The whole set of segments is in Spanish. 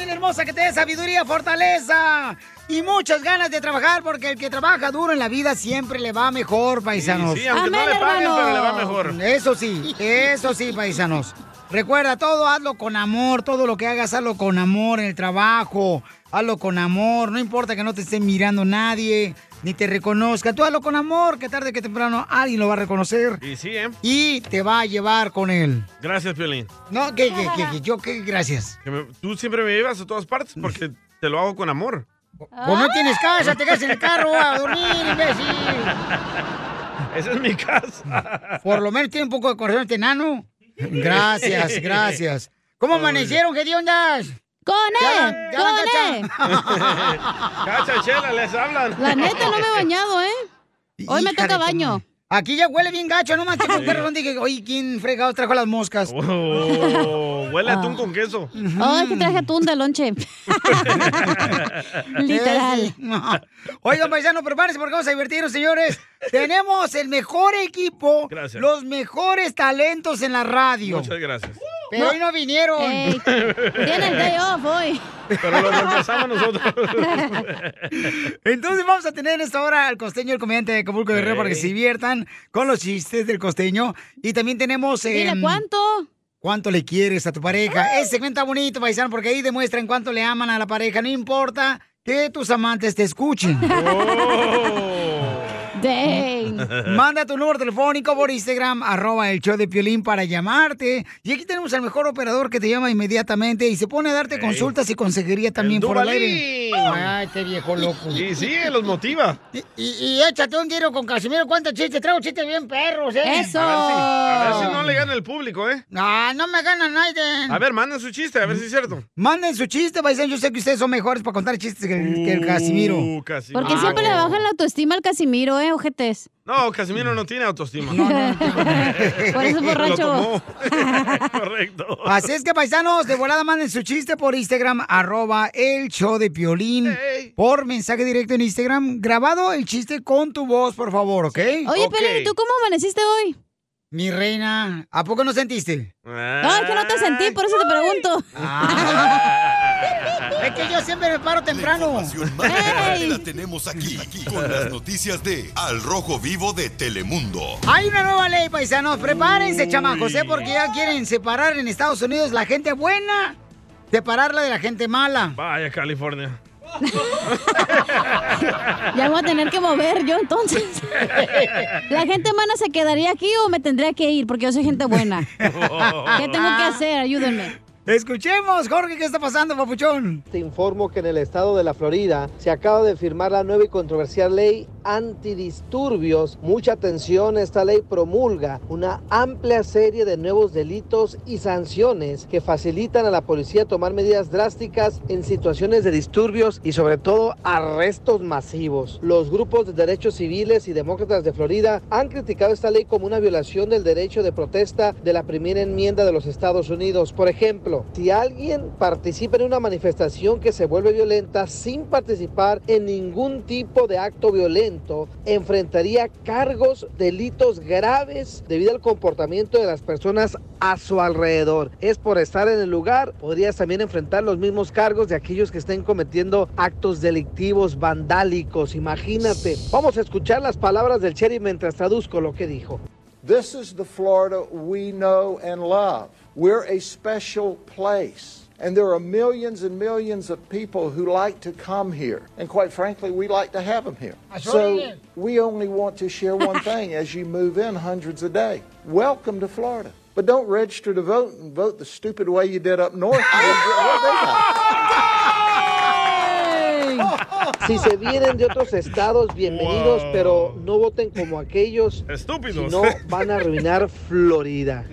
familia hermosa, que te dé sabiduría, fortaleza y muchas ganas de trabajar, porque el que trabaja duro en la vida siempre le va mejor, paisanos. Sí, sí, aunque no le paguen, pero le va mejor. Eso sí, eso sí, paisanos. Recuerda, todo hazlo con amor, todo lo que hagas, hazlo con amor en el trabajo, hazlo con amor, no importa que no te esté mirando nadie, ni te reconozca, tú hazlo con amor, que tarde que temprano alguien lo va a reconocer Y sí, ¿eh? y te va a llevar con él. Gracias, Piolín. No, ¿qué, qué, qué, qué? yo qué, gracias. Que me- tú siempre me llevas a todas partes porque te lo hago con amor. Pues no tienes casa, te quedas en el carro a dormir, imbécil. Esa es mi casa. Por lo menos tiene un poco de corazón este enano. Gracias, gracias. ¿Cómo amanecieron? ¿Qué ondas? ¡Con él! ya, ¡Con Cacha. Cacha, Chela, les hablan. La neta, no me he bañado, ¿eh? Hoy me toca baño. Aquí ya huele bien gacho, no manches, qué razón dije, oye, ¿quién fregado trajo las moscas? Oh, huele a atún con queso. Ay, que traje atún de lonche. Literal. Oigan, paisano, prepárense porque vamos a divertirnos, señores. Tenemos el mejor equipo, Gracias. los mejores talentos en la radio. Muchas gracias. Pero hoy no vinieron. Ey, Tienes day off hoy. Pero lo reemplazamos nosotros. Entonces vamos a tener en esta hora al costeño, el comediante de Acapulco Guerrero, para que se diviertan con los chistes del costeño. Y también tenemos... Dile, em, ¿cuánto? ¿Cuánto le quieres a tu pareja? Ese segmento bonito, paisano, porque ahí demuestran cuánto le aman a la pareja. No importa que tus amantes te escuchen. Dang. Manda tu número telefónico por Instagram, arroba el show de Piolín para llamarte. Y aquí tenemos al mejor operador que te llama inmediatamente y se pone a darte consultas y consejería también El por el aire. Ay, este viejo loco. Y sí, los motiva. Y, y- y échate un tiro con Casimiro. ¿Cuántos chistes? Traigo chistes bien perros, ¿eh? Eso. A ver, si, a ver si no le gana el público, ¿eh? No, no me gana nadie. A ver, manden su chiste, a ver si es cierto. Manden su chiste, paisano. Yo sé que ustedes son mejores para contar chistes que el Casimiro. Uh, Casimiro. Porque siempre le bajan la autoestima al Casimiro, ¿eh, ojetes? No, Casimiro no tiene autoestima. Por eso es borracho. Lo tomó. Correcto. Así es que, paisanos, de volada manden su chiste por Instagram, arroba el show de Piolín. Por mensaje directo en Instagram, grabado el chiste con tu voz, por favor, ¿ok? Oye, Ok. Pelín, ¿y tú cómo amaneciste hoy? Mi reina, ¿a poco no sentiste? No, es que no te sentí, por eso te pregunto. Es que yo siempre me paro temprano. La tenemos aquí, aquí, con las noticias de Al Rojo Vivo de Telemundo. Hay una nueva ley, paisanos. Prepárense, chamacos, ¿eh? Porque ya quieren separar en Estados Unidos la gente buena, separarla de la gente mala. Vaya, California. Ya voy a tener que mover yo entonces. ¿La gente mala se quedaría aquí o me tendría que ir? Porque yo soy gente buena. ¿Qué tengo que hacer? Ayúdenme. Escuchemos, Jorge, ¿qué está pasando, papuchón? Te informo que en el estado de la Florida se acaba de firmar la nueva y controversial ley antidisturbios. Mucha atención, esta ley promulga una amplia serie de nuevos delitos y sanciones que facilitan a la policía tomar medidas drásticas en situaciones de disturbios y sobre todo arrestos masivos. Los grupos de derechos civiles y demócratas de Florida han criticado esta ley como una violación del derecho de protesta de la primera enmienda de los Estados Unidos. Por ejemplo, si alguien participa en una manifestación que se vuelve violenta sin participar en ningún tipo de acto violento, enfrentaría cargos, delitos graves debido al comportamiento de las personas a su alrededor. Es por estar en el lugar, podrías también enfrentar los mismos cargos de aquellos que estén cometiendo actos delictivos, vandálicos. Imagínate. Vamos a escuchar las palabras del sheriff mientras traduzco lo que dijo. This is the Florida we know and love. We're a special place. And there are millions and millions of people who like to come here. And quite frankly, we like to have them here. So we only want to share one thing as you move in hundreds a day. Welcome to Florida. But don't register to vote and vote the stupid way you did up north. Si se vienen de otros estados, bienvenidos, Wow. pero no voten como aquellos. Si Estúpidos. no, van a arruinar Florida.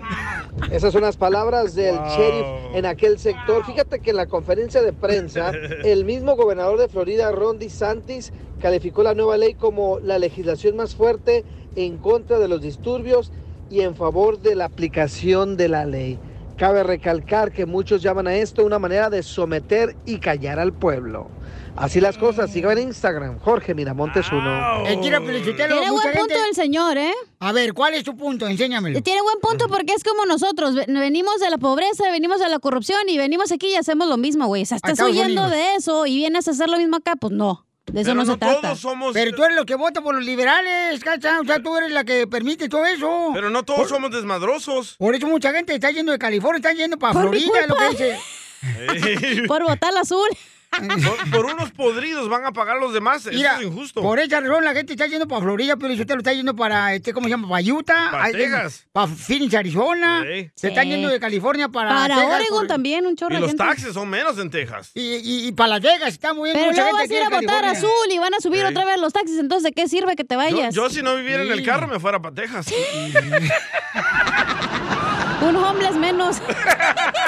Esas son las palabras del Wow. sheriff en aquel sector. Fíjate que en la conferencia de prensa, el mismo gobernador de Florida, Ron DeSantis, calificó la nueva ley como la legislación más fuerte en contra de los disturbios y en favor de la aplicación de la ley. Cabe recalcar que muchos llaman a esto una manera de someter y callar al pueblo. Así las cosas, sigan en Instagram, Jorge Miramontes uno. Eh, quiero felicitarlo, Tiene buen punto gente- el señor, ¿eh? A ver, ¿cuál es tu punto? Enséñamelo. Tiene buen punto porque es como nosotros. ve- Venimos de la pobreza, venimos de la corrupción y venimos aquí y hacemos lo mismo, güey. O sea, estás huyendo de eso y vienes a hacer lo mismo acá, pues no. De eso no, se trata. Pero tú eres lo que vota por los liberales, ¿cacha? O sea, tú eres la que permite todo eso. Pero no todos somos desmadrosos. Por eso mucha gente está yendo de California, está yendo para Por mi Florida, lo que dice. Por votar azul. Por, por unos podridos van a pagar los demás. Mira, Eso es injusto. por esa razón la gente está yendo para Florida, pero usted lo está yendo para, este, ¿cómo se llama? Para Utah. Pa' Ay, Texas. Para Phoenix, Arizona. Sí. Se están Sí. yendo de California para Para Texas, Oregon por- también, un chorro Y de los gente. taxes son menos en Texas. Y, y, y para Las Vegas, está muy bien. Pero mucha luego gente vas a ir a votar azul y van a subir Sí. otra vez los taxis. Entonces, ¿de qué sirve que te vayas? yo si no viviera en el carro me fuera para Texas. Un homeless menos.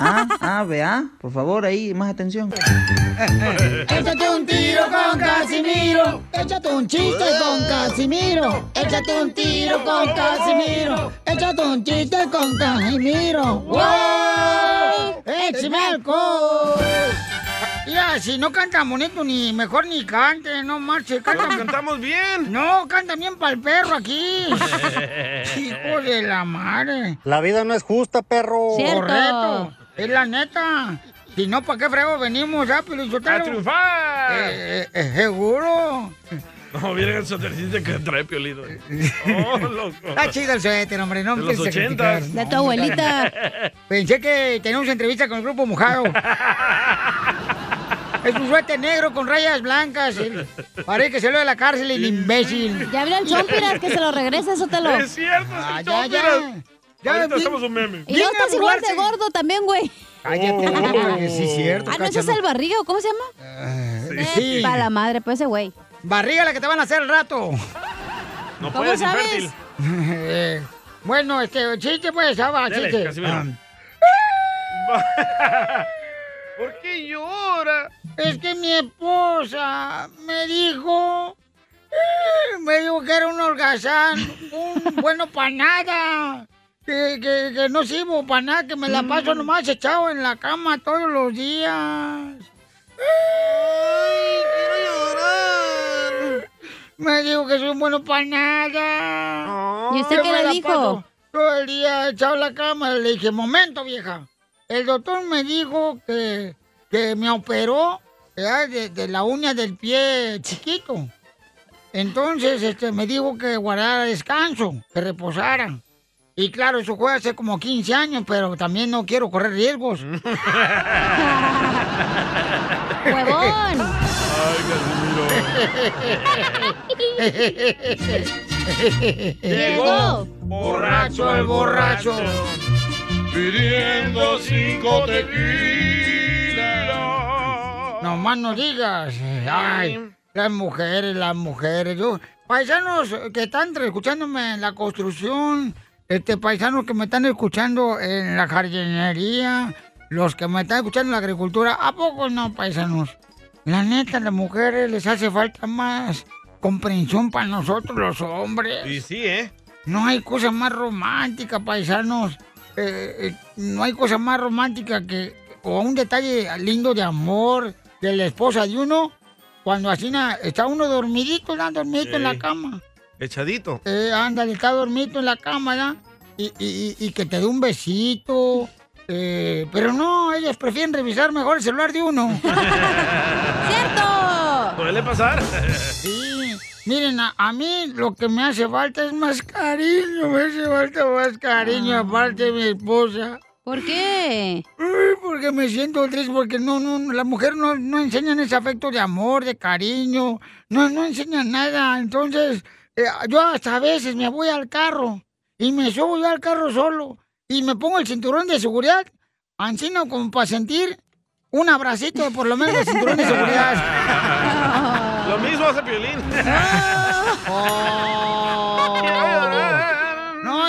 Ah, ah, vea. Por favor, ahí, más atención. Échate un tiro con Casimiro. Échate un chiste con Casimiro. Échate un tiro con Casimiro. Échate un chiste con Casimiro. ¡Wow! ¡Échame alcohol! Mira, si no canta bonito, ni mejor ni cante, no marche. Pero Canta, cantamos bien. no, canta bien para el perro aquí. Hijo de la madre. La vida no es justa, perro. Cierto. Correcto. Es la neta. Si no, ¿para qué frego venimos, ah, ¡A Pelichotero? triunfar! Eh, eh, eh, seguro. No, miren el suétercito que trae Piolino. Oh, loco. Está chido el suéter, hombre. No De me los empieces a criticar. ochentas. De tu abuelita. Pensé que teníamos entrevista con el grupo mojado. Es un suéter negro con rayas blancas. el- Parece que salió de la cárcel el imbécil. Ya habló el Chompiras que se lo regrese, eso te lo. Es cierto, es Ah, el ya, ya. Ya, Ahorita hacemos un meme. Y no estás igual de gordo también, güey. Cállate, Oh. sí cierto. Ah, ¿no ese es el barriga o cómo se llama? Eh, sí. Para la madre, pues ese güey. Barriga la que te van a hacer al rato. No ¿Cómo puedes, sabes? infértil. Eh, bueno, este, chiste pues, ah, Dele, chiste. Casimiro. Ah, ¿Por qué llora? Es que mi esposa me dijo, eh, me dijo que era un holgazán, un bueno para nada, que, que, que no sirvo para nada, que me la paso nomás echado en la cama todos los días. Ay, quiero llorar. Me dijo que soy bueno para nada. ¿Y usted qué le dijo? Todo el día echado en la cama. Le dije, momento, vieja. El doctor me dijo que, que me operó de, de la uña del pie chiquito. Entonces este, me dijo que guardara descanso, que reposara. Y claro, eso fue hace como 15 años, pero también no quiero correr riesgos. ¡Huevón! Llegó. borracho el borracho. Pidiendo cinco tequilas. No más no digas. Ay, las mujeres, las mujeres. Yo, paisanos que están escuchándome en la construcción, este paisanos que me están escuchando en la jardinería, los que me están escuchando en la agricultura, ¿a poco no, paisanos? La neta, las mujeres les hace falta más comprensión para nosotros los hombres. Y sí, ¿eh? No hay cosa más romántica, paisanos. Eh, eh, no hay cosa más romántica que o un detalle lindo de amor de la esposa de uno cuando así na- está uno dormidito, ¿no? dormidito en la cama. Echadito. Eh, ándale, está dormidito en la cama, ¿no? Y, y- y- y que te dé un besito. eh, pero no, ellas prefieren revisar mejor el celular de uno. ¡Cierto! Suele pasar. Sí, miren, a, a mí lo que me hace falta es más cariño, me hace falta más cariño aparte de mi esposa. ¿Por qué? Porque me siento triste, porque no, no, las mujeres no, no enseñan ese afecto de amor, de cariño, no, no enseñan nada. Entonces, eh, yo hasta a veces me voy al carro y me subo yo al carro solo y me pongo el cinturón de seguridad, ansino como para sentir un abracito por lo menos de cinturón de seguridad. Lo mismo hace Piolín. Oh.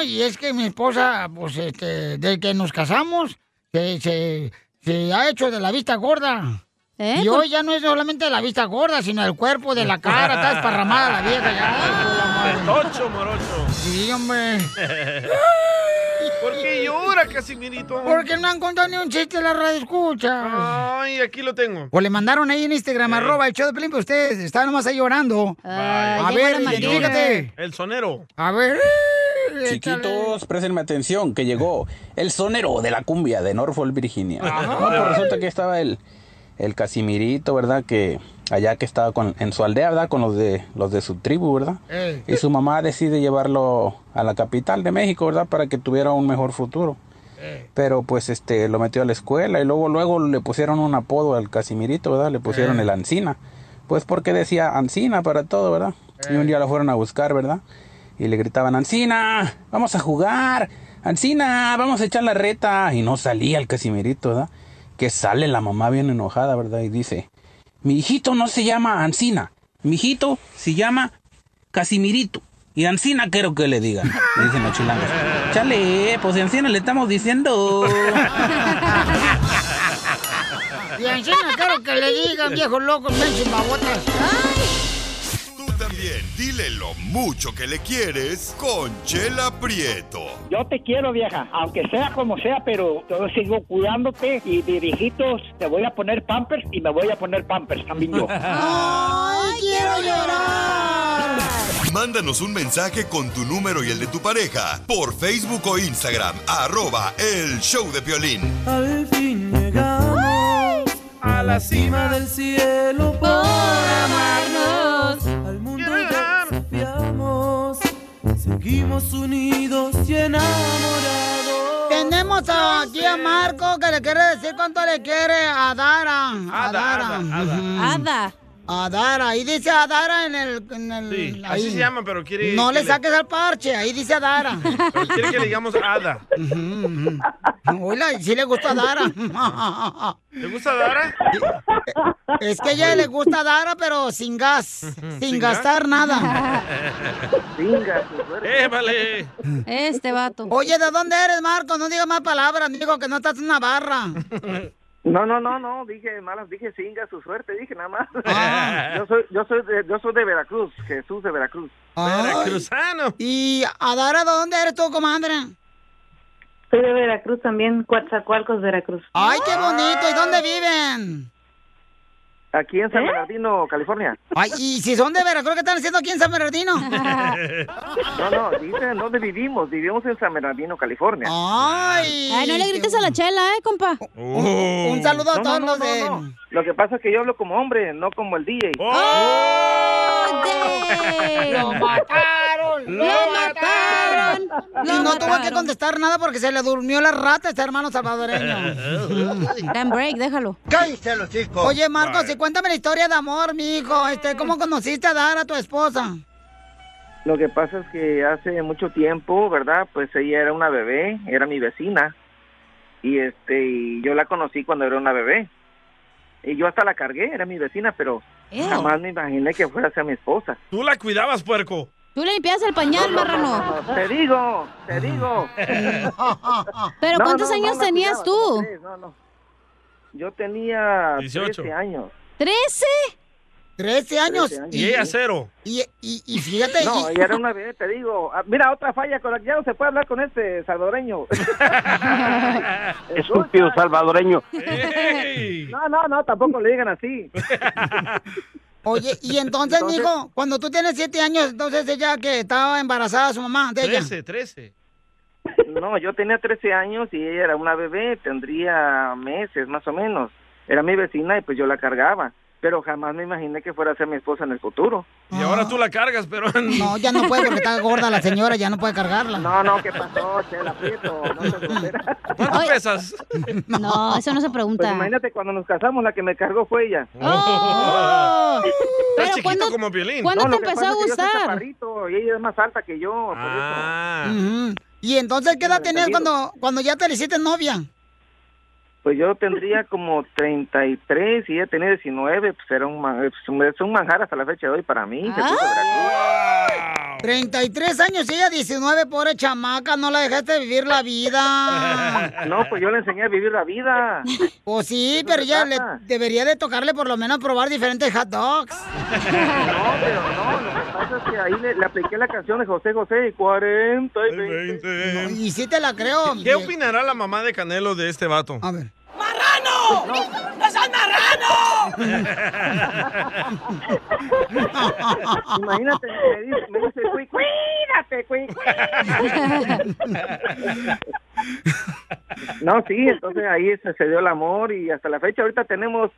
Y es que mi esposa, pues, este, desde que nos casamos, se, se, se ha hecho de la vista gorda. ¿Eh? Y hoy ya no es solamente de la vista gorda, sino el cuerpo, de la cara, está desparramada la vieja ya. Tocho, morocho. Sí, hombre. ¿Por qué llora, Casimirito? Porque no han contado ni un chiste de la radio escucha. Ay, aquí lo tengo. O le mandaron ahí en Instagram, Eh. arroba el show de Pelín, pero ustedes estaban nomás ahí llorando. A ver, identifícate. El sonero. A ver. Chiquitos, prestenme atención, que llegó el sonero de la cumbia de Norfolk, Virginia. No, pues resulta que estaba el, el Casimirito, ¿verdad? Que allá que estaba con, en su aldea, ¿verdad? Con los de, los de su tribu, ¿verdad? Ey. Y su mamá decide llevarlo a la capital de México, ¿verdad? Para que tuviera un mejor futuro. Pero pues este lo metió a la escuela y luego luego le pusieron un apodo al Casimirito, ¿verdad? Le pusieron el Ancina. Pues porque decía Ancina para todo, ¿verdad? Y un día lo fueron a buscar, ¿verdad? Y le gritaban, Ancina, vamos a jugar. Ancina, vamos a echar la reta. Y no salía el Casimirito, ¿verdad? Que sale la mamá bien enojada, ¿verdad? Y dice, mi hijito no se llama Ancina, mi hijito se llama Casimirito. Y Ancina quiero que le digan. Le dicen los chilangos. Chale, pues Ancina le estamos diciendo. Y encima quiero que le digan, viejos locos, ven chimabotas. Dile lo mucho que le quieres con Chela Prieto. Yo te quiero, vieja, aunque sea como sea, pero yo sigo cuidándote y de viejitos te voy a poner pampers y me voy a poner pampers también yo. ¡Ay, quiero llorar! Mándanos un mensaje con tu número y el de tu pareja por Facebook o Instagram, arroba el show de violín. Al fin llegamos a la cima del cielo por seguimos unidos y enamorados. Tenemos aquí a Marco que le quiere decir cuánto le quiere a Dara. A Dara. Ada, Ada. Ada. A Dara. Ahí dice a Dara en el. En el Sí, ahí. así se llama, pero quiere. No le saques al parche, ahí dice a Dara. Pero quiere que le digamos Ada. Hola, sí le gusta a Dara. ¿Te gusta Dara? Es que a ella le gusta a Dara, pero sin gas, sin, ¿Sin gastar nada. ¡Eh, vale! Este vato. Oye, ¿de dónde eres, Marco? No digas más palabras, digo que no estás en una barra. No, no, no, no, dije malas, dije singa su suerte, dije nada más. Ah. Yo soy, yo soy de, yo soy de Veracruz, Jesús de Veracruz. Ay. Veracruzano. Y a Dara, ¿de dónde eres tú, comadre? Soy de Veracruz también, Coatzacoalcos, Veracruz. Ay, qué bonito. ¿Y dónde viven? Aquí en ¿Eh? San Bernardino, California. Ay, y si son de Veracruz, ¿qué están haciendo aquí en San Bernardino? No, no, dicen dónde vivimos. Vivimos en San Bernardino, California. Ay. Ay, no le grites a la chela, ¿eh, compa? Un, un saludo a No, todos no, los no, de. no, no. Lo que pasa es que yo hablo como hombre, no como el DJ. ¡Oh, ¡Lo mataron! ¡Lo mataron! Y ¡Lo no tuvo que mataron! contestar nada porque se le durmió la rata a este hermano salvadoreño. Dan break, déjalo. ¡Cállate los chicos! Oye, Marcos, y cuéntame la historia de amor, mi hijo. Este, ¿Cómo conociste a Dara, tu esposa? Lo que pasa es que hace mucho tiempo, ¿verdad? Pues ella era una bebé, era mi vecina. Y este, y yo la conocí cuando era una bebé. Y yo hasta la cargué, era mi vecina, pero jamás me imaginé que fuera a ser mi esposa. Tú la cuidabas, puerco. Tú le limpias el pañal, marrano. No, te digo, te digo. Pero No, ¿cuántos años tenías cuidaba, tú? Yo tenía 18. 13 años. ¿Trece? 13 años. 13 años. Y ella cero. Y, y, y fíjate. No, y- ella era una bebé, te digo. Ah, Mira, otra falla con la que ya no se puede hablar con este salvadoreño. Estúpido salvadoreño. No, no, no, tampoco le digan así. Oye, y entonces, Entonces- mijo, cuando tú tienes 7 años, entonces ella que estaba embarazada, su mamá, de ella. Trece, trece. No, yo tenía 13 años y ella era una bebé, tendría meses más o menos. Era mi vecina y pues yo la cargaba. Pero jamás me imaginé que fuera a ser mi esposa en el futuro. Y ahora tú la cargas, pero... No, ya no puede porque está gorda la señora, ya no puede cargarla. No, no, ¿qué pasó? Chela Prieto, no seas grosera. ¿Cuánto Oye. pesas? No, eso no se Pues pregunta. imagínate, cuando nos casamos, la que me cargó fue ella. ¡Oh! Estás Pero chiquito ¿cuándo, como violín. ¿cuándo No, te empezó a es que gustar? y ella es más alta que yo, por eso. Ah. Y entonces, ¿qué edad tenías cuando, cuando ya te le hiciste novia? Pues yo tendría como 33 y ella tenía 19, pues era un, ma- es un- manjar hasta la fecha de hoy para mí. Wow. 33 años y ella 19, pobre chamaca, no la dejaste vivir la vida. No, pues yo le enseñé a vivir la vida. Pues sí, pero ya le, debería de tocarle por lo menos probar diferentes hot dogs. No, pero no, lo que pasa es que ahí le, le apliqué la canción de José José y 40 y 20. Y sí te la creo. ¿Qué opinará la mamá de Canelo de este vato? A ver. ¡Marrano! ¡No seas marrano! Imagínate, me dice, me dice "Cuí, cuídate, cuí, cuídate". No, sí, entonces ahí se, se dio el amor y hasta la fecha ahorita tenemos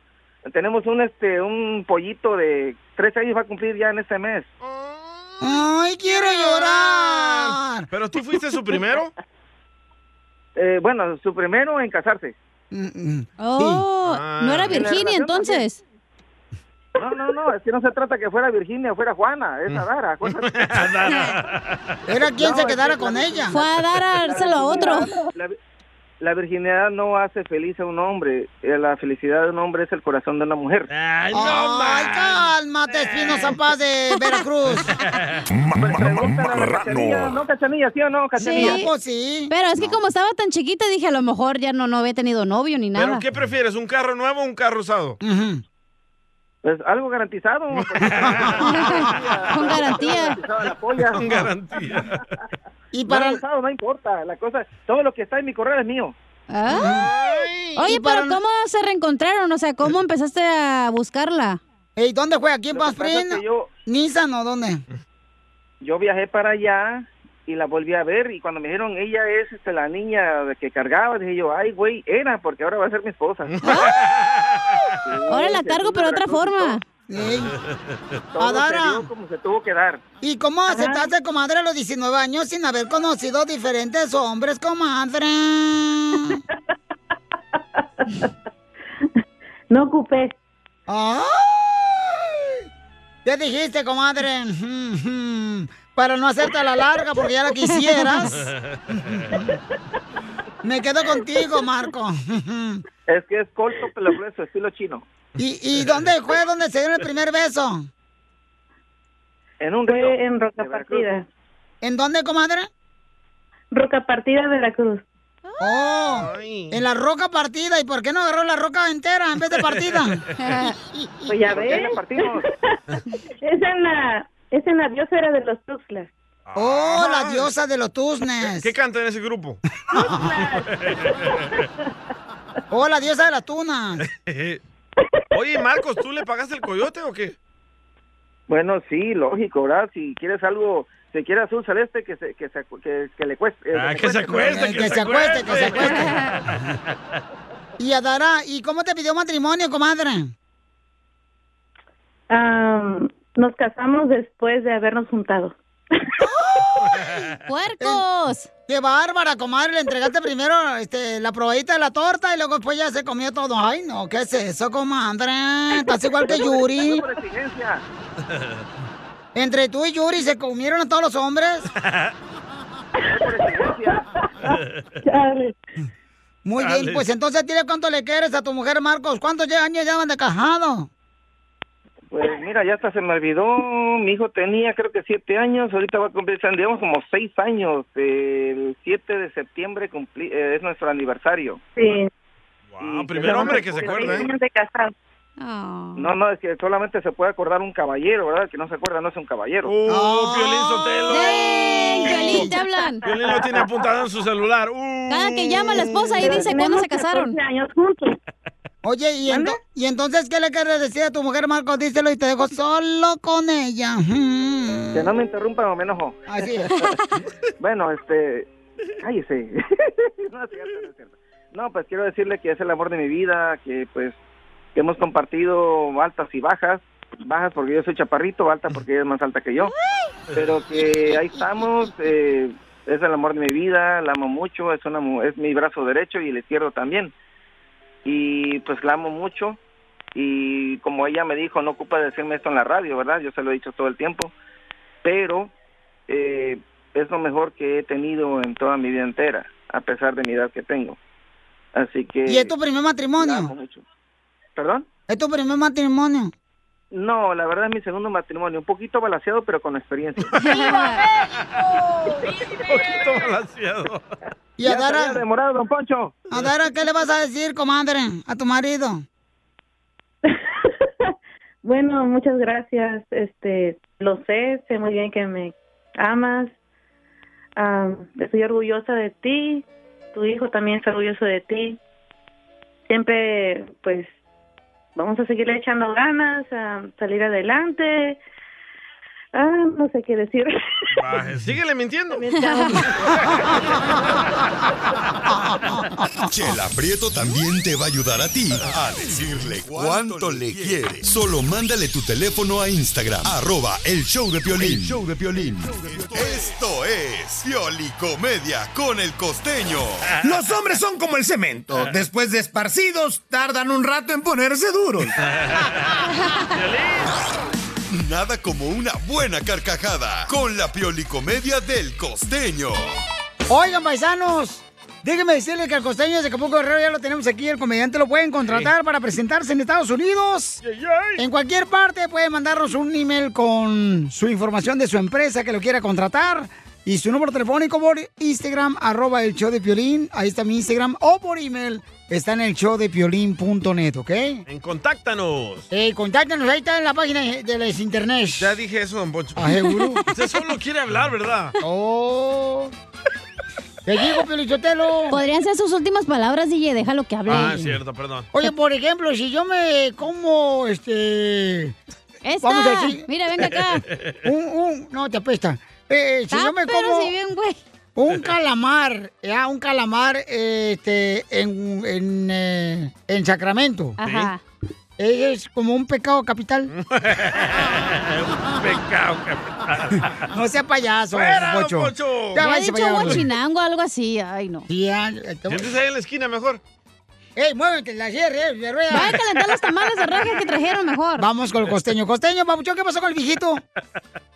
tenemos un este un pollito de tres años va a cumplir ya en este mes. ¡Ay, quiero llorar! ¿Pero tú fuiste su primero? Eh, bueno, su primero en casarse. Oh, no era Virginia entonces. No, no, no, es que no se trata que fuera Virginia o fuera Juana, es Adara. acuérdate. Era quien No, se quedara que con la- ella. Fue a dárselo a otro. La, la virginidad no hace feliz a un hombre. Eh, La felicidad de un hombre es el corazón de una mujer. ¡Ay, Ay, cálmate, Espinosa Paz de Veracruz. Cachanilla, no, cachanilla, ¿sí o no, cachanilla? Sí. Pues sí. Pero es que como estaba tan chiquita, dije, a lo mejor ya no, no había tenido novio ni ¿Pero nada. qué prefieres, un carro nuevo o un carro usado? Pues algo garantizado. Con garantía. Garantizado la polla. Con garantía. Y para usado, no importa, la cosa, todo lo que está en mi correo es mío. Ah. Oye, pero ¿cómo se reencontraron? O sea, ¿cómo empezaste a buscarla? ¿Y dónde fue? ¿Aquí en que yo- ¿Nissan o dónde? Yo viajé para allá y la volví a ver y cuando me dijeron ella es este, la niña que cargaba, dije yo, ay, güey, era porque ahora va a ser mi esposa. Ahora la cargo, pero de otra forma. Todo Adara. se dio como se tuvo que dar. ¿Y cómo aceptaste, comadre, a los 19 años sin haber conocido diferentes hombres, comadre? No ocupé. ¡Ay! ¿Qué dijiste, comadre? Para no hacerte a la larga, porque ya la quisieras. Me quedo contigo, Marco. Es que es corto, pero grueso, estilo chino. ¿Y, y dónde fue donde se dio el primer beso? En un Fue río. en Roca. Partida. ¿En dónde, comadre? Roca Partida, Veracruz. Oh, en la roca partida. ¿Y por qué no agarró la roca entera en vez de partida? Pues ya ¿Por qué ves. la partimos? es en la, es en la biosfera de los Tuxtlas. Oh, la diosa de los Tusnes. ¿Qué canta en ese grupo? Oh, la diosa de las tunas. Oye, Marcos, ¿tú le pagaste el coyote o qué? Bueno, sí, lógico, ¿verdad? Si quieres algo, si quiere azul celeste, que se, que se, que, que le cueste. eh, Ah, que se acueste, Eh, que se acueste, que se acueste. Y Adara, ¿y cómo te pidió matrimonio, comadre? Am, nos casamos después de habernos juntado. ¡Puercos! ¡Qué bárbara, comadre! Le entregaste primero este, la probadita de la torta y luego después ya se comió todo. ¡Ay, no! ¿Qué es eso, comadre? Estás igual que Yuri. Entre tú y Yuri se comieron a todos los hombres. Muy bien, pues entonces dile cuánto le quieres a tu mujer, Marcos. ¿Cuántos años llevan de casado? Pues mira, ya hasta se me olvidó. Mi hijo tenía creo que siete años. Ahorita va a cumplir, digamos, como seis años. El 7 de septiembre cumpli- eh, es nuestro aniversario. Sí. Wow, primer hombre que se acuerda, ¿eh? de casado. No, no, es que solamente se puede acordar un caballero, ¿verdad? El que no se acuerda no es un caballero. ¡Oh, Piolín Sotelo! Piolín, te hablan! Piolín lo tiene apuntado en su celular. ¡Uh! Cada que llama la esposa y dice cuándo se casaron. años juntos. Oye, ¿y, ento- y entonces qué le quieres decir a tu mujer, Marcos? Díselo y te dejo solo con ella. Mm. Que no me interrumpa o me enojo. Así es. bueno, este... Cállese. no es cierto, no es cierto. No, pues quiero decirle que es el amor de mi vida, que pues que hemos compartido altas y bajas. Bajas porque yo soy chaparrito, alta porque ella es más alta que yo. Pero que ahí estamos, eh, es el amor de mi vida, la amo mucho, es, una, mu- es mi brazo derecho y el izquierdo también. Y pues la amo mucho. Y como ella me dijo, no ocupa decirme esto en la radio, ¿verdad? Yo se lo he dicho todo el tiempo. Pero eh, es lo mejor que he tenido en toda mi vida entera, a pesar de mi edad que tengo. Así que... ¿Y es tu primer la amo matrimonio? mucho. ¿Perdón? ¿Es tu primer matrimonio? No, la verdad es mi segundo matrimonio, un poquito balanceado, pero con experiencia. poquito balanceado. ¿Y a Dara? demorado, don Poncho. A Dara, ¿qué le vas a decir, comadre, a tu marido? Bueno, muchas gracias. Este, lo sé, sé muy bien que me amas. Am, estoy orgullosa de ti. Tu hijo también está orgulloso de ti. Siempre, pues, vamos a seguirle echando ganas, a salir adelante. Ah, no sé qué decir. Síguele mintiendo. Chela Prieto también te va a ayudar a ti a decirle cuánto le quiere. Solo mándale tu teléfono a Instagram, arroba el show de Piolín. El show de Piolín. Esto es Piolicomedia con el costeño. Los hombres son como el cemento. Después de esparcidos, tardan un rato en ponerse duros. Nada como una buena carcajada con la Piolicomedia del costeño. Oigan, paisanos, déjenme decirles que el costeño de Acapulco Guerrero ya lo tenemos aquí. El comediante lo pueden contratar para presentarse en Estados Unidos. En cualquier parte pueden mandarnos un email con su información de su empresa que lo quiera contratar. Y su número telefónico por Instagram, arroba el show de Piolín. Ahí está mi Instagram. O por email, está en el show de Piolín.net, ¿ok? En contáctanos. Eh, contáctanos, ahí está en la página de las internet. Ya dije eso, don Poncho. Ah, ¿seguro? Usted solo quiere hablar, ¿verdad? Oh. Te digo, Pelichotelo. Podrían ser sus últimas palabras, DJ, déjalo que hable. Ah, cierto, perdón. Oye, por ejemplo, si yo me como, este... Esta, Vamos a decir... mira, venga acá. Un, un... No, te apesta. Eh, si Ah, yo me como... si bien, güey. Un calamar, ya, un calamar, este, en, en, eh, en Sacramento. Ajá. Es como un pecado capital. Un pecado, capital. No sea payaso, ¡Fuera, don Pocho. Ya Ya he váyase dicho para allá, guachinango, algo así. Ay, no. Sí, ya, Siéntese ahí en la esquina mejor. ¡Ey, muévete la sierra, rueda! Vaya a calentar los tamales de raja que trajeron mejor. Vamos con el costeño. Costeño, papuchón, ¿qué pasó con el viejito?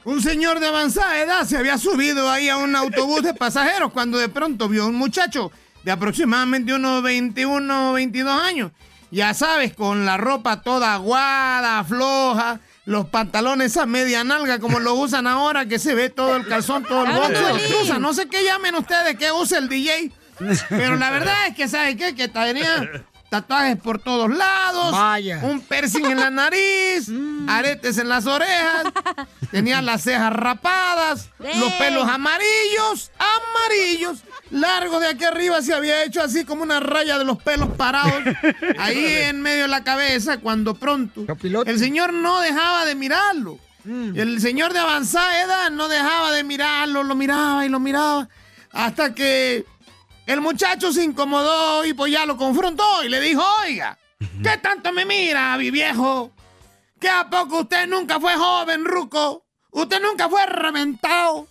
Un señor de avanzada edad se había subido ahí a un autobús de pasajeros cuando de pronto vio a un muchacho de aproximadamente unos 21 o 22 años. Ya sabes, con la ropa toda aguada, floja, los pantalones a media nalga como lo usan ahora, que se ve todo el calzón, todo el ¡Habla, bote, los truza. No sé qué llamen ustedes, qué usa el DJ. Pero la verdad es que, ¿sabes qué? Que tenía tatuajes por todos lados, Vaya. un piercing en la nariz, aretes en las orejas, tenía las cejas rapadas, los pelos amarillos, amarillos, largos de aquí arriba se había hecho así como una raya de los pelos parados, ahí en medio de la cabeza, cuando pronto el señor no dejaba de mirarlo. El señor de avanzada edad no dejaba de mirarlo, lo miraba y lo miraba, hasta que el muchacho se incomodó y pues ya lo confrontó y le dijo, oiga, ¿qué tanto me mira, mi viejo? ¿Que a poco usted nunca fue joven, ruco? ¿Usted nunca fue reventado?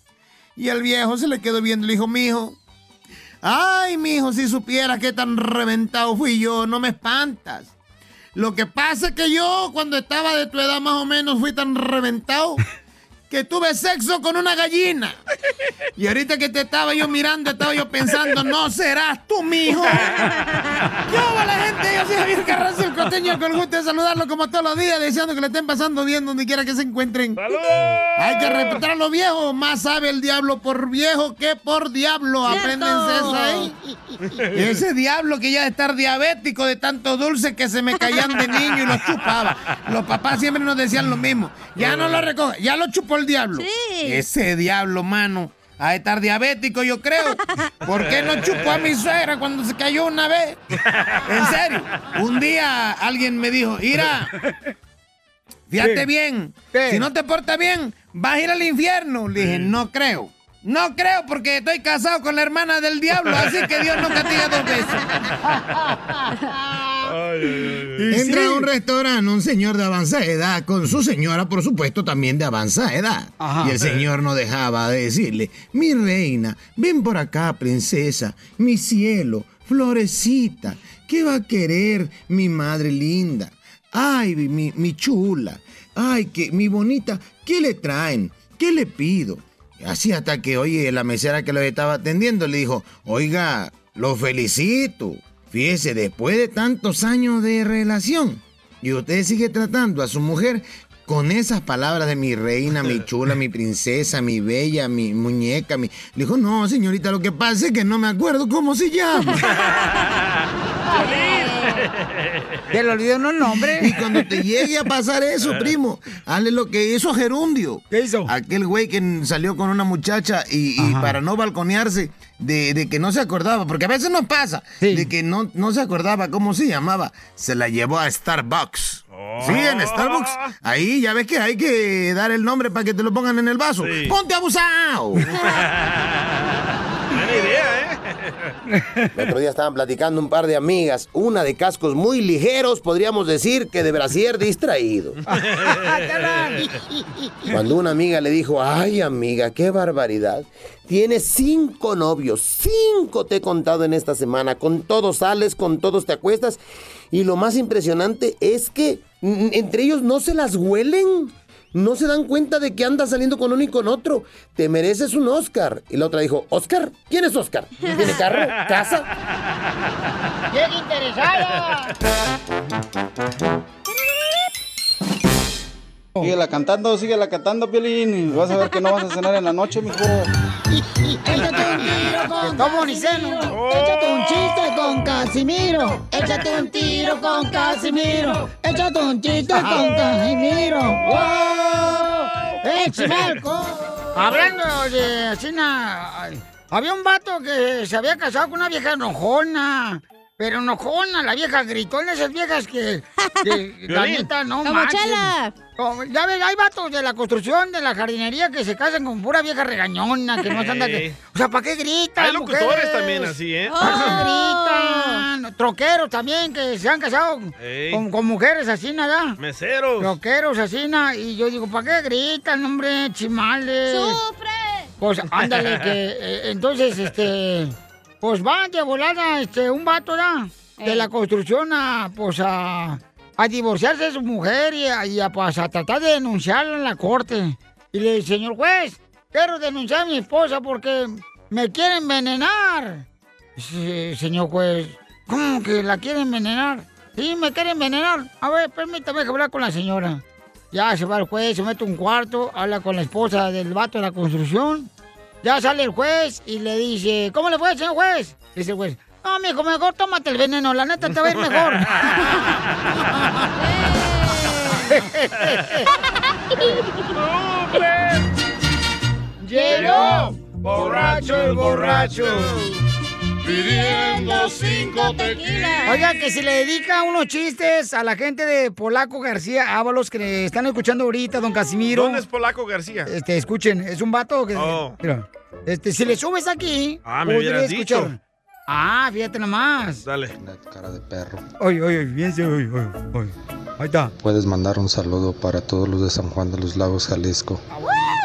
Y el viejo se le quedó viendo y le dijo, mijo, ay, mijo, si supiera qué tan reventado fui yo, no me espantas. Lo que pasa es que yo, cuando estaba de tu edad más o menos, fui tan reventado que tuve sexo con una gallina. Y ahorita que te estaba yo mirando, estaba yo pensando, no serás tú, mijo. Yo, la gente, yo soy Javier Carranza, el costeño, con el gusto de saludarlo como todos los días, deseando que le estén pasando bien donde quiera que se encuentren. Hay que respetar a los viejos, más sabe el diablo por viejo que por diablo. Apréndense eso ahí. Ese diablo que ya de estar diabético de tanto dulce que se me caían de niño y los chupaba. Los papás siempre nos decían lo mismo. Ya no lo recoge, ya lo chupó el diablo. Ese diablo, mano. A estar diabético, yo creo. ¿Por qué no chupó a mi suegra cuando se cayó una vez? En serio. Un día alguien me dijo, Ira, fíjate bien. Si no te portas bien, vas a ir al infierno. Le dije, no creo. No creo porque estoy casado con la hermana del diablo, así que Dios no castiga dos veces. Entra a un restaurante un señor de avanzada edad con su señora, por supuesto, también de avanzada edad. Ajá. Y el señor no dejaba de decirle, mi reina, ven por acá, princesa, mi cielo, florecita, ¿qué va a querer mi madre linda? Ay, mi, mi chula, ay, que, mi bonita, ¿qué le traen? ¿Qué le pido? Así hasta que, oye, la mesera que lo estaba atendiendo le dijo, oiga, lo felicito. Fíjese, después de tantos años de relación, y usted sigue tratando a su mujer con esas palabras de mi reina, mi chula, mi princesa, mi bella, mi muñeca, mi... Le dijo, no, señorita, lo que pasa es que no me acuerdo cómo se llama. ¿Te lo olvidó no el nombre? Y cuando te llegue a pasar eso, primo, hazle lo que hizo Gerundio. ¿Qué hizo? Aquel güey que salió con una muchacha y, y para no balconearse, de, de que no se acordaba, porque a veces nos pasa, de que no, no se acordaba cómo se llamaba, se la llevó a Starbucks. Sí, en Starbucks. Ahí ya ves que hay que dar el nombre para que te lo pongan en el vaso. ¡Ponte abusado! El otro día estaban platicando un par de amigas, una de cascos muy ligeros, podríamos decir que de brasier distraído. Cuando una amiga le dijo, ay amiga, qué barbaridad. Tienes cinco novios, cinco te he contado en esta semana, con todos sales, con todos te acuestas. Y lo más impresionante es que entre ellos no se las huelen. No se dan cuenta de que anda saliendo con uno y con otro. Te mereces un Oscar. Y la otra dijo, ¿Oscar? ¿Quién es Oscar? ¿Tiene carro? ¿Casa? ¡Bien interesada! Síguela cantando, síguela cantando, Piolín. Vas a ver que no vas a cenar en la noche, mijo. Échate un tiro con Casimiro. Échate un chiste con Casimiro. Échate un tiro con Casimiro. Échate un chiste con Casimiro. ¡Wow! ¡Échame alcohol! Hablando de asina, ay, había un vato que se había casado con una vieja enojona. Pero enojona, la vieja gritó en esas viejas que, que la neta no Como manchen. Chela. Como- ya ves, hay vatos de la construcción, de la jardinería que se casan con pura vieja regañona, que no que... Ey. O sea, ¿para qué gritan, Hay locutores mujeres? también así, ¿eh? ¿Para qué gritan? Troqueros también que se han casado con, con mujeres así, nada. Meseros. Troqueros así, na, y yo digo, ¿para qué gritan, hombre, chimales? ¡Sufre! Pues ándale, que eh, entonces, este, pues van de volada, este, un vato, ¿da? De la construcción a, pues a, a divorciarse de su mujer y a, y a, pues, a tratar de denunciarla en la corte. Y le dice, señor juez, quiero denunciar a mi esposa porque me quiere envenenar. Dice, señor juez, ¿cómo que la quiere envenenar? Sí, me quiere envenenar. A ver, permítame hablar con la señora. Ya se va el juez, se mete un cuarto, habla con la esposa del vato de la construcción. Ya sale el juez y le dice, ¿cómo le fue, señor juez? Dice el juez, no, mijo, mejor tómate el veneno, la neta te va a ir mejor. Llegó borracho el borracho pidiendo cinco tequilas. Oiga, que si le dedica unos chistes a la gente de Polaco García Ábalos que le están escuchando ahorita, don Casimiro. ¿Dónde es Polaco García? Este, escuchen, es un vato que. Oh. Mira, este, si le subes aquí. Ah, me podría dicho. Ah, fíjate nomás. Dale. Cara de perro. Oye, oye, fíjense, oye, oye, oye. Ahí está. Puedes mandar un saludo para todos los de San Juan de los Lagos, Jalisco.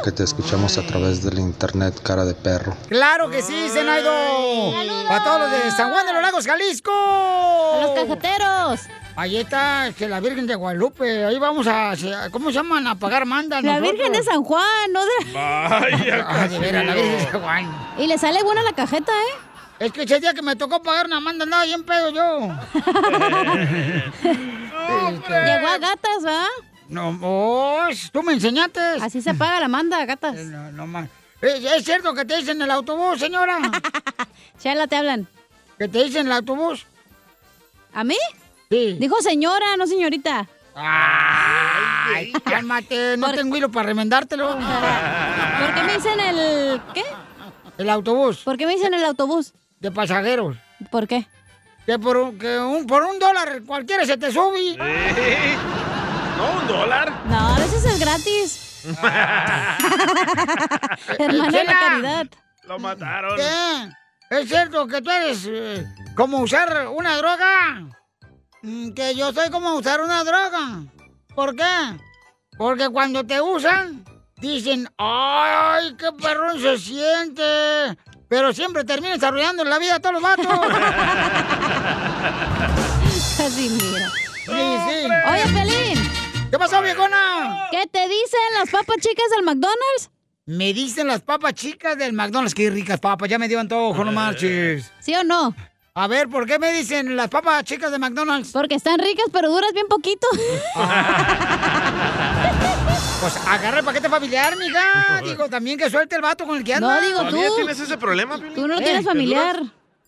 Que te escuchamos a través del internet, cara de perro. Claro que sí, Zenaido. Para todos los de San Juan de los Lagos, Jalisco. A los cajeteros. Ahí está este, la Virgen de Guadalupe. Ahí vamos a, ¿cómo se llaman? A pagar manda. La nosotros. Virgen de San Juan, ¿no? De... Vaya, Ah, de veras, la Virgen de San Juan. Y le sale buena la cajeta, ¿eh? Es que ese día que me tocó pagar una manda andaba bien pedo yo. Llegó a gatas, ¿va? No, oh, tú me enseñaste. Así se paga la manda, gatas. No, no más. ¿Es, es cierto que te dicen en el autobús, señora? Chela, te hablan. ¿Que te dicen en el autobús? ¿A mí? Sí. Dijo señora, no señorita. Ay, cálmate, no tengo hilo para remendártelo. ¿Por qué me dicen el... qué? El autobús. ¿Por qué me dicen el autobús? De pasajeros. ¿Por qué? Que por un, que un, por un dólar cualquiera se te sube. ¿No? ¿Un dólar? No, a veces es gratis. Hermana de la caridad. Lo mataron. ¿Qué? ¿Es cierto que tú eres eh, como usar una droga? Mm, Que yo soy como usar una droga. ¿Por qué? Porque cuando te usan, dicen, ¡ay, qué perrón se siente! Pero siempre terminas arruinando la vida a todos los vatos. Así, mira. Sí, sí. Oye, Pelín. ¿Qué pasó, viejona? ¿Qué te dicen las papas chicas del McDonald's? Me dicen las papas chicas del McDonald's. Qué ricas papas, ya me dio antojo, no marches. ¿Sí o no? A ver, ¿por qué me dicen las papas chicas de McDonald's? Porque están ricas, pero duras bien poquito. Pues agarra el paquete familiar, mija. Digo, también que suelte el vato con el que anda. No, digo ¿Todavía tú. tienes ese problema, Piolín? Tú no lo ¿Eh? tienes ¿Que familiar.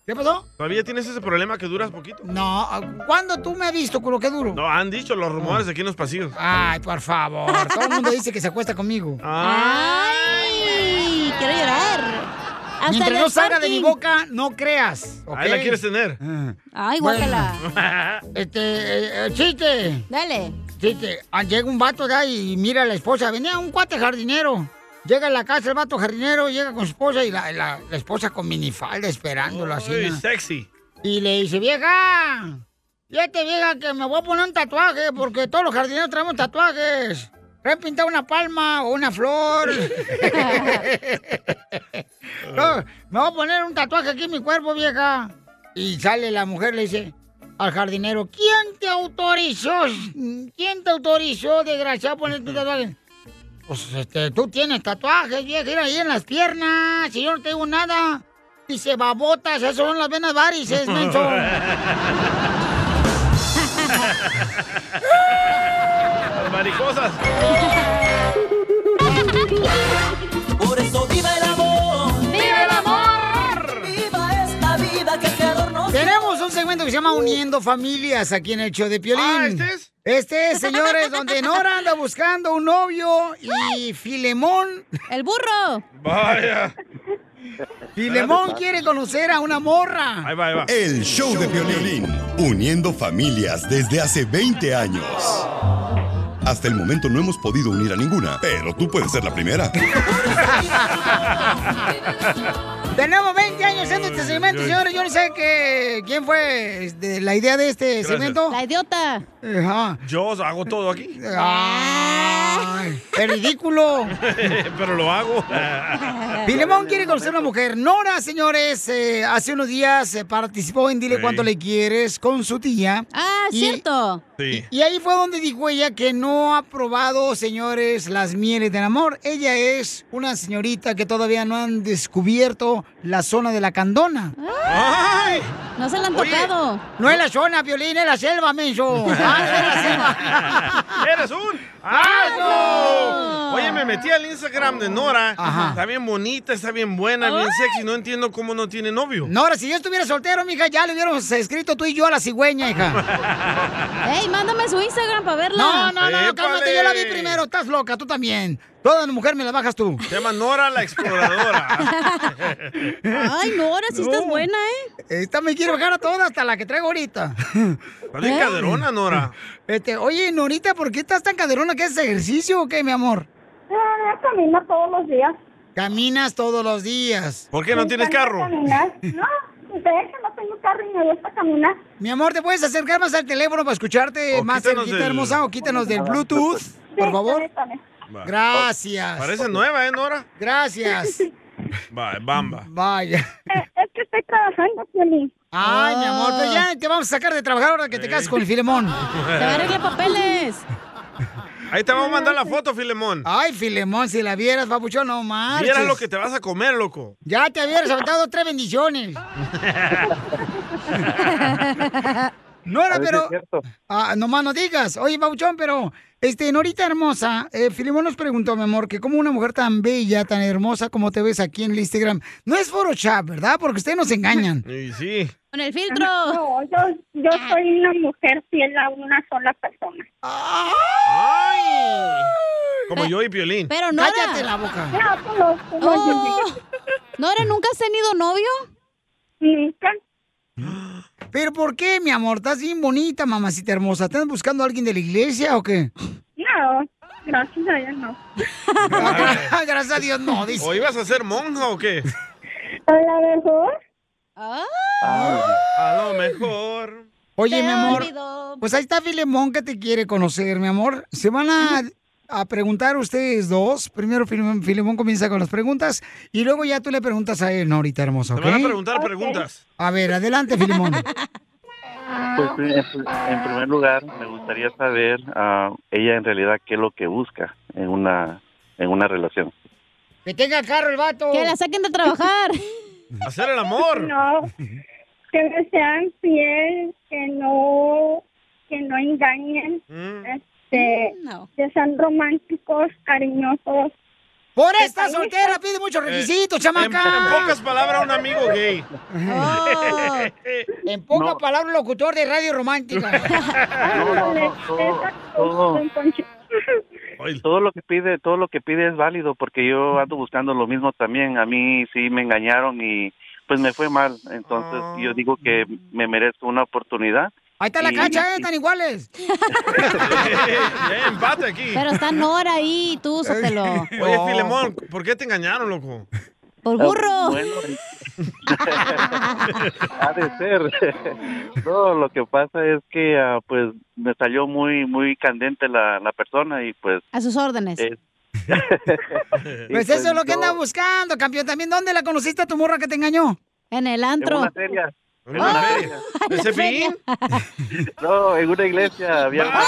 ¿Qué pasó? ¿Todavía tienes ese problema que duras poquito? No, ¿cuándo tú me has visto con lo que duro? No, han dicho los rumores aquí en los pasillos. Ay, por favor. Todo el mundo dice que se acuesta conmigo. Ay, quiero llorar. Hasta Mientras en no salga de mi boca, no creas. Ahí la quieres tener. Ay, Bueno. guácala. Este, eh, eh, chiste. Dale. Chiste. Ah, Llega un vato ahí y mira a la esposa. Venía un cuate jardinero. Llega a la casa el vato jardinero, llega con su esposa y la, la- la esposa con minifalda esperándolo así. ¿no? sexy. Y le dice, vieja, fíjate vieja que me voy a poner un tatuaje porque todos los jardineros traemos tatuajes. Trae pintado una palma o una flor. No, me voy a poner un tatuaje aquí en mi cuerpo, vieja. Y sale la mujer, le dice al jardinero, ¿quién te autorizó? ¿Quién te autorizó, desgraciado, a ponerte un tatuaje? Pues este, tú tienes tatuajes, vieja, ahí en las piernas, y yo no tengo nada. Dice, babotas, esas son las venas varices, menso. Las maricosas. que se llama Uniendo Familias aquí en el show de Piolín. Ah, ¿este es? Este es, señores, donde Nora anda buscando un novio y Filemón... ¡El burro! Vaya. Filemón quiere conocer a una morra. Ahí va, ahí va. El show de violín, uniendo familias desde hace 20 años. Hasta el momento no hemos podido unir a ninguna, pero tú puedes ser la primera. Tenemos 20 años haciendo este segmento, señores. Yo no sé qué, quién fue este, la idea de este Gracias. segmento. La idiota. Ajá. Yo hago todo aquí. Ay, ¡Es ridículo! Pero lo hago. Filemón quiere conocer a una mujer. Nora, señores, eh, hace unos días eh, participó en Dile Sí. cuánto le quieres con su tía. Ah, Y- cierto. Sí. Y ahí fue donde dijo ella que no ha probado, señores, las mieles del amor. Ella es una señorita que todavía no han descubierto la zona de la candona. ¡Ay! No se la han Oye. tocado. No es la zona, Violín, es la selva, menso. Ah, es la selva. ¡Eres un asno! Oye, me metí al Instagram de Nora. Ajá. Está bien bonita, está bien buena, bien sexy. No entiendo cómo no tiene novio. Nora, si yo estuviera soltero, mija, ya le hubiéramos escrito tú y yo a la cigüeña, hija. Ey, mándame su Instagram para verla. No, no, no, Épale. cálmate, yo la vi primero. Estás loca, tú también. Toda mujer me la bajas tú. Se llama Nora la exploradora. Ay, no, ahora sí estás No. buena, ¿eh? Esta me quiere bajar a todas, hasta la que traigo ahorita. Está bien caderona, Nora. Este, oye, Norita, ¿por qué estás tan caderona? ¿Qué haces ejercicio o qué, mi amor? Ah, camino todos los días. Caminas todos los días. ¿Por qué no Me tienes carro? Caminar. No, de hecho no tengo carro y me gusta caminar. Mi amor, ¿te puedes acercar más al teléfono para escucharte O más cerquita, del- hermosa? O quítanos del Bluetooth, por favor. bien. Va. Gracias. Parece nueva, ¿eh, Nora? Gracias. Va, bamba. Vaya. Eh, es que estoy trabajando, Piolín. Ay, mi amor, pues ya te vamos a sacar de trabajar ahora que te cases con el Filemón. Te va a arreglar papeles. Ahí te vamos a mandar la foto, Filemón. Ay, Filemón, si la vieras, papuchón, no marches. Vieras lo que te vas a comer, loco. Ya te hubieras aventado tres bendiciones. No era, pero... es. Ah, nomás no digas. Oye, Pauchón, pero, este, Norita hermosa, eh, Filimón nos preguntó, mi amor, que como una mujer tan bella, tan hermosa como te ves aquí en el Instagram, no es Photoshop, ¿verdad? Porque ustedes nos engañan. Y sí. Con el filtro. No, yo, yo soy una mujer fiel a una sola persona. ¡Ay! Como yo y Piolín. Pero Nora. Cállate la boca. No, no, tú no, Oh. Nora, ¿nunca has tenido novio? Nunca. ¿Pero por qué, mi amor? Estás bien bonita, mamacita hermosa. ¿Estás buscando a alguien de la iglesia o qué? No, gracias a Dios no. Gracias a Dios, no, dice. ¿O ibas a ser monja o qué? A lo mejor. Ah, A lo mejor. Oye, te mi amor, olvidó. pues ahí está Filemón que te quiere conocer, mi amor. Se van a, a preguntar ustedes dos. Primero Filemón, comienza con las preguntas y luego ya tú le preguntas a él, Norita hermosa, Te ¿ok? van a preguntar preguntas. A ver, adelante, Filemón. Pues en, en primer lugar me gustaría saber ah, ella en realidad qué es lo que busca en una en una relación. que tenga carro el vato. Que la saquen de trabajar. Hacer el amor. No, que me sean fiel, que no, que no engañen. Mm. Que, que sean románticos, cariñosos. Por esta soltera pide muchos requisitos, En, chamaca. en pocas palabras, un amigo gay. Oh. En pocas No. palabras, locutor de radio romántica. No, no, no, todo, todo, todo lo que pide, todo lo que pide es válido porque yo ando buscando lo mismo también. A mí sí me engañaron y pues me fue mal. Entonces yo digo que me merezco una oportunidad. Ahí está la Y- cacha, ¿eh? Están iguales. Empate aquí. Pero está Nora ahí, tú, sótelo. Oye, Filemón, ¿por qué te engañaron, loco? Por burro. Bueno, ha de ser. No, lo que pasa es que ah, pues me salió muy muy candente la, la persona y pues A sus órdenes. eh, Pues eso es lo que anda buscando, campeón. También, ¿dónde la conociste a tu morra que te engañó? En el En antro. una feria. En Ah. una feria. ¿De Cepillín? No, en una iglesia había una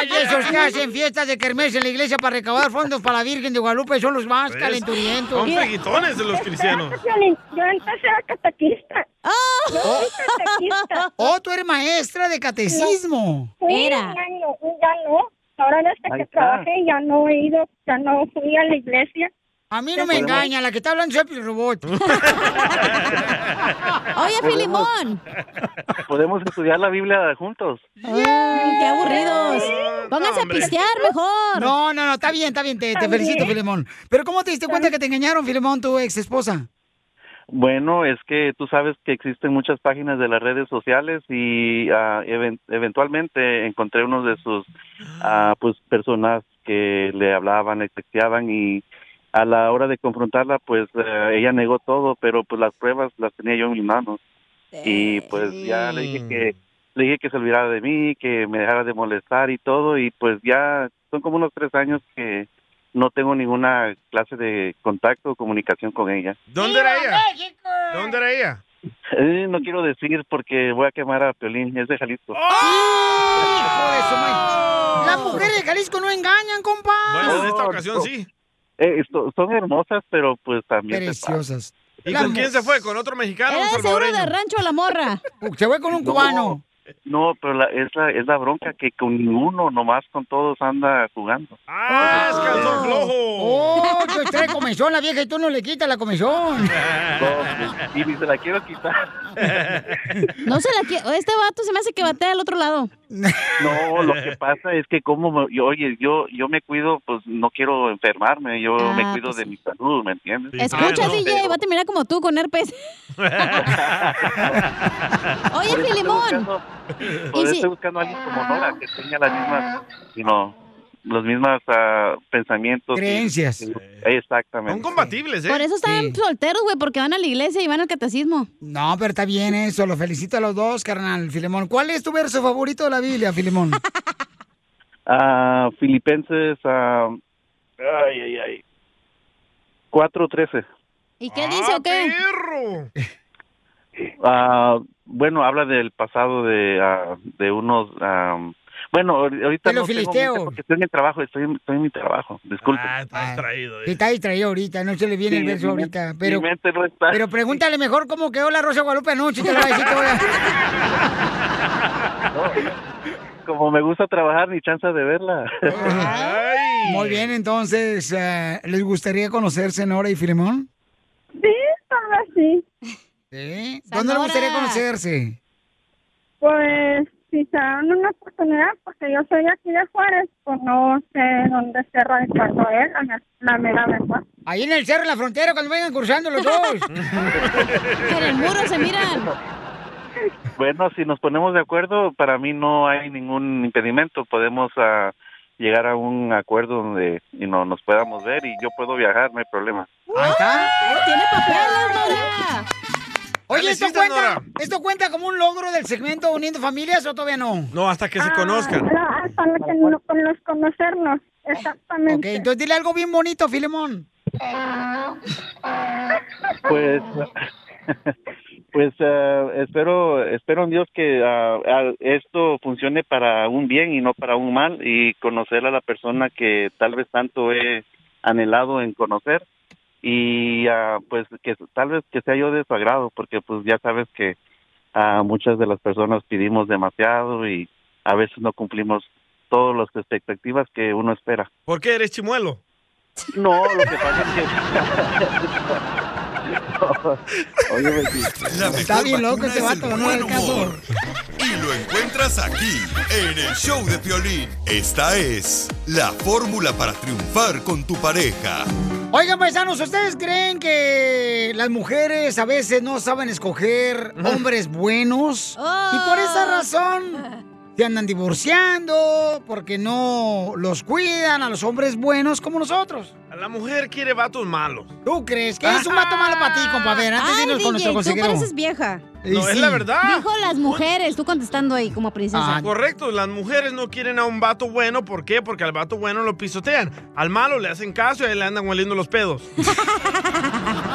Ay, esos que hacen fiestas de kermés en la iglesia para recaudar fondos para la Virgen de Guadalupe son los más ¿Ves? calenturientos. Son freguitones de los cristianos. Yo empecé a catequista. Yo Oh. soy catequista. Oh, tú eres maestra de catecismo. Fui Era. un año, ya no. Ahora desde que trabajé ya no he ido, ya no fui a la iglesia. A mí no me engaña, la que está hablando es el robot. Oye, Filimón. Podemos estudiar la Biblia juntos. Ay, qué aburridos. Pónganse a pistear mejor. No, no, no, está bien, está bien, te, te felicito, Filemón. Pero ¿cómo te diste cuenta que te engañaron, Filemón, tu ex esposa? Bueno, es que tú sabes que existen muchas páginas de las redes sociales y ah, even- eventualmente encontré uno de sus ah, pues personas que le hablaban, le texteaban y a la hora de confrontarla pues eh, ella negó todo, pero pues las pruebas las tenía yo en mis manos y pues ya le dije que le dije que se olvidara de mí, que me dejara de molestar y todo y pues ya son como unos tres años que no tengo ninguna clase de contacto o comunicación con ella. ¿Dónde era ella? ¿Dónde era ella? Eh, no quiero decir porque voy a quemar a Piolín, es de Jalisco. ¡Hijo de su madre! Las mujeres de Jalisco no engañan, compa. Bueno, en esta ocasión sí. Eh, esto- son hermosas, pero pues también... Preciosas. ¿Y con quién se fue? ¿con otro mexicano Era de seguro de rancho la morra. Se fue con un cubano. No, pero la, es, la, es la bronca que con ninguno, nomás con todos anda jugando. ¡Ah, es calzón flojo! Oh, que usted comenzó la vieja y tú no le quitas la comisión. No, y ni se la quiero quitar. No se la quiere. Este vato se me hace que batea al otro lado. No, lo que pasa es que como, me- yo, oye, yo yo me cuido, pues no quiero enfermarme, yo Ah, me cuido pues de mi salud, ¿me entiendes? Escucha, DJ, va a terminar como tú con herpes. Oye, estoy Filimón. buscando- Por ¿Y eso si- estoy buscando a alguien como Nora, que tenga las mismas, no, los mismos ah, pensamientos. y- Creencias. y- exactamente. Son compatibles, ¿eh? Por eso están solteros, güey, porque van a la iglesia y van al catecismo. No, pero está bien eso. Lo felicito a los dos, carnal, Filemón. ¿Cuál es tu verso favorito de la Biblia, Filemón? Ah, Filipenses, ah, ay, ay, ay, 4.13. ¿Y qué dice o qué? Ah, bueno, habla del pasado de, ah, de unos... ah, bueno, ahor- ahorita no tengo mente porque estoy en mi trabajo, estoy, en- estoy en mi trabajo, disculpe. Ah, está distraído. Sí, está distraído ahorita, no se le viene Sí, el verso mi ahorita. mente- Pero, mi mente no está. pero pregúntale mejor cómo quedó la Rosa Guadalupe anoche, te lo va a decir ahora. Como me gusta trabajar, ni chance de verla. Muy bien, entonces, eh, ¿les gustaría conocerse, Nora y Filemón? Sí, tal vez sí. ¿Sí? ¿Dónde les gustaría conocerse? Pues si se dan una oportunidad, porque yo soy de aquí de Juárez, pues no sé dónde esté radicando él, la, la mera verdad. Ahí en el cerro, en la frontera, cuando vengan cruzando los dos. en el muro se miran. Bueno, si nos ponemos de acuerdo, para mí no hay ningún impedimento. Podemos ah, llegar a un acuerdo donde y no, nos podamos ver y yo puedo viajar, no hay problema. Ahí está. Tiene papeles, Nora. Oye, ¿esto cuenta? ¿esto cuenta como un logro del segmento Uniendo Familias o todavía no? No, hasta que se Ah, conozcan. no, hasta que no- con los conocernos, Ok, exactamente. entonces dile algo bien bonito, Filemón. Pues, pues ah, espero, espero en Dios que ah, ah, esto funcione para un bien y no para un mal y conocer a la persona que tal vez tanto he anhelado en conocer y ah, pues que tal vez que sea yo de su agrado porque pues ya sabes que ah, muchas de las personas pedimos demasiado y a veces no cumplimos todas las expectativas que uno espera. ¿Por qué eres chimuelo? No, lo que pasa es que... Oye, Está bien loco este es el vato, no buen hagas caso. humor. Y lo encuentras aquí, en el show de Piolín. Esta es la fórmula para triunfar con tu pareja. Oigan, paisanos, ¿ustedes creen que las mujeres a veces no saben escoger hombres buenos? Y por esa razón se andan divorciando, porque no los cuidan a los hombres buenos como nosotros. La mujer quiere vatos malos. ¿Tú crees que es un vato malo para ti, compa? A ver, antes de irnos con nuestro DJ, tú consejero. pareces vieja. No, es la verdad. Dijo las mujeres, tú contestando ahí como princesa. Ah, correcto, las mujeres no quieren a un vato bueno, ¿por qué? Porque al vato bueno lo pisotean. Al malo le hacen caso y ahí le andan hueliendo los pedos.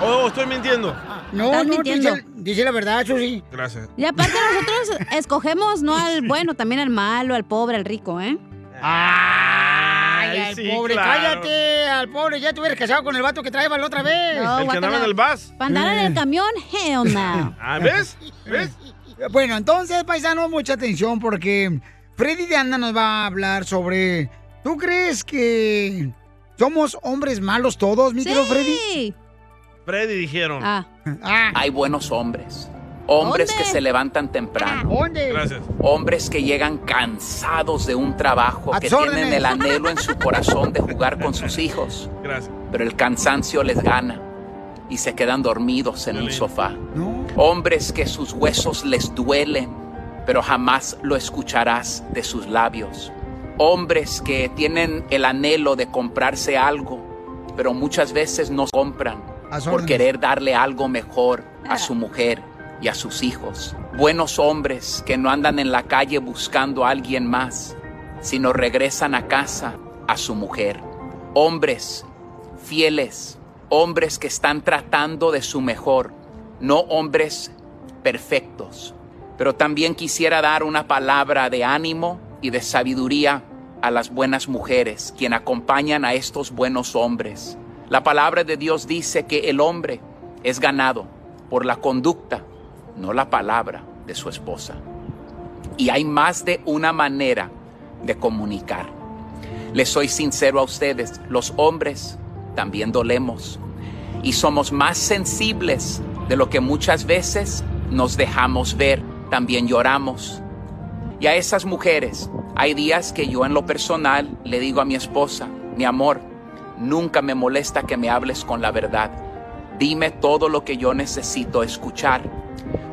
oh, estoy mintiendo. No, Estás no, mintiendo. dice, dice la verdad, Susi. Gracias. Y aparte nosotros escogemos no al bueno, también al malo, al pobre, al rico, ¿eh? Ay, al sí, pobre, claro. cállate, al pobre, ya te hubieras casado con el vato que traía la otra vez. No, El que andaba en el bus. Para andar en el camión, hell no. Ah, ¿ves? ¿Ves? Bueno, entonces, paisanos, mucha atención porque Freddy de Anda nos va a hablar sobre. ¿Tú crees que somos hombres malos todos, mi querido Freddy? Freddy dijeron. Ah. Hay buenos hombres. Hombres ¿Dónde? que se levantan temprano. ¿Dónde? Gracias. Hombres que llegan cansados de un trabajo, que tienen el anhelo en su corazón de jugar con sus hijos, Gracias. pero el cansancio les gana y se quedan dormidos en un sofá. Hombres que sus huesos les duelen, pero jamás lo escucharás de sus labios. Hombres que tienen el anhelo de comprarse algo, pero muchas veces no compran por querer darle algo mejor a su mujer y a sus hijos. Buenos hombres que no andan en la calle buscando a alguien más, sino regresan a casa a su mujer. Hombres fieles, hombres que están tratando de su mejor, no hombres perfectos. Pero también quisiera dar una palabra de ánimo y de sabiduría a las buenas mujeres, quien acompañan a estos buenos hombres. La palabra de Dios dice que el hombre es ganado por la conducta, no la palabra de su esposa. Y hay más de una manera de comunicar. Les soy sincero a ustedes, los hombres también dolemos y somos más sensibles de lo que muchas veces nos dejamos ver. También lloramos. Y a esas mujeres, hay días que yo en lo personal le digo a mi esposa, mi amor, nunca me molesta que me hables con la verdad. Dime todo lo que yo necesito escuchar,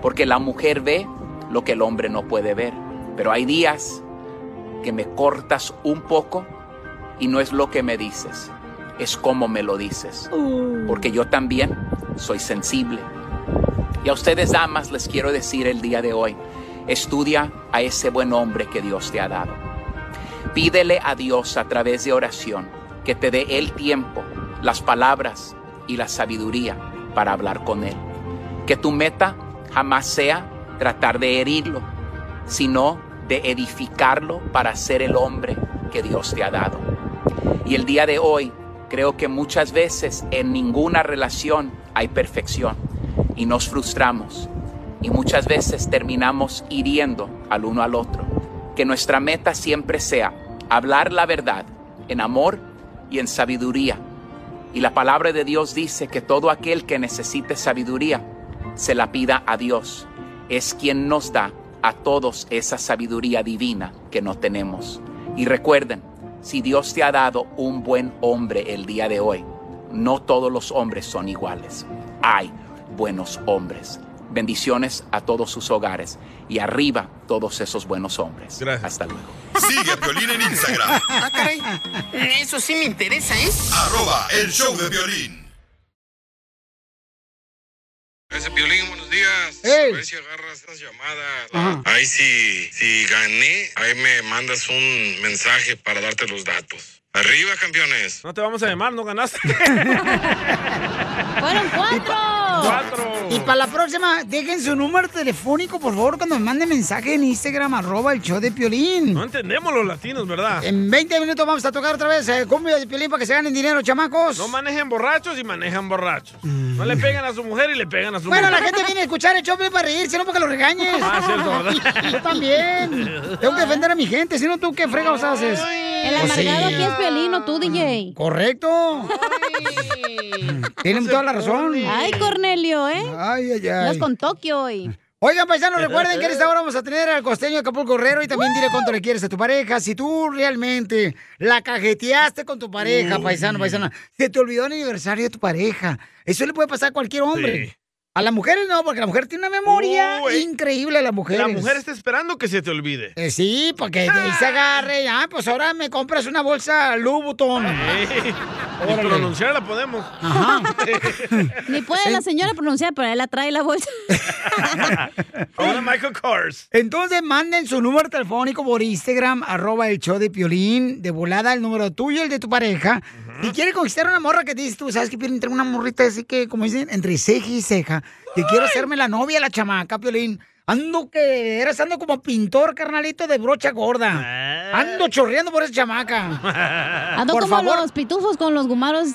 porque la mujer ve lo que el hombre no puede ver. Pero hay días que me cortas un poco y no es lo que me dices, es cómo me lo dices. Porque yo también soy sensible. Y a ustedes, damas, les quiero decir el día de hoy, estudia a ese buen hombre que Dios te ha dado. Pídele a Dios a través de oración que te dé el tiempo, las palabras y la sabiduría para hablar con Él. Que tu meta jamás sea tratar de herirlo, sino de edificarlo para ser el hombre que Dios te ha dado. Y el día de hoy creo que muchas veces en ninguna relación hay perfección y nos frustramos y muchas veces terminamos hiriendo al uno al otro. Que nuestra meta siempre sea hablar la verdad en amor y en sabiduría. Y la palabra de Dios dice que todo aquel que necesite sabiduría se la pida a Dios. Es quien nos da a todos esa sabiduría divina que no tenemos. Y recuerden, si Dios te ha dado un buen hombre el día de hoy, no todos los hombres son iguales. Hay buenos hombres. Bendiciones a todos sus hogares y arriba todos esos buenos hombres. Hasta luego. Sigue a Piolín en Instagram. Ah, caray. Eso sí me interesa, ¿eh? Arroba el show de violín. Ese Piolín, buenos días. Ey. A ver si agarras esas llamadas. Ajá. Ahí si, si gané, ahí me mandas un mensaje para darte los datos. Arriba, campeones. No te vamos a llamar, no ganaste. ¡Fueron cuatro! Cuatro. Y para la próxima, dejen su número telefónico, por favor, cuando me manden mensaje en Instagram, arroba el show de Piolín. No entendemos los latinos, ¿verdad? En 20 minutos vamos a tocar otra vez el cumbia de Piolín para que se ganen dinero, chamacos. No manejen borrachos y manejan borrachos. No le pegan a su mujer y le pegan a su Bueno, la mujer. gente viene a escuchar el show para reírse, no para que lo regañes. Ah, cierto, ¿verdad? Yo también. Tengo que defender a mi gente, si no, ¿tú qué fregados haces? El Pues sí. amargado aquí es Piolín, no tú, DJ. Correcto. Tienen toda la razón. Ay, Cornelio, ¿eh? Ay, ay, ay. Andas con Tokio hoy. Oigan, paisanos, recuerden que en esta hora vamos a tener al costeño de Acapulco Guerrero y también dile cuánto le quieres a tu pareja. Si tú realmente la cajeteaste con tu pareja, Uy. paisano, paisana, se te olvidó el aniversario de tu pareja. Eso le puede pasar a cualquier hombre. Sí. A las mujeres no, porque la mujer tiene una memoria Uy. increíble, la mujer. La mujer está esperando que se te olvide. Eh, sí, porque de ahí se agarre. Ah, pues ahora me compras una bolsa Louis Vuitton. Ni pronunciar la podemos. Ajá. Ni puede la señora pronunciar, pero él la trae la bolsa. Ahora Michael Kors. Entonces manden su número telefónico por Instagram, arroba el show de Piolín, de volada el número tuyo y el de tu pareja. Si quieres conquistar una morra que te dices tú, ¿sabes qué? Tengo una morrita así que, como dicen, entre ceja y ceja. Que quiero hacerme la novia, la chamaca, Piolín. Ando que eres, ando como pintor, carnalito, de brocha gorda. Ando chorreando por esa chamaca. Ando por como favor. los pitufos con los gumaros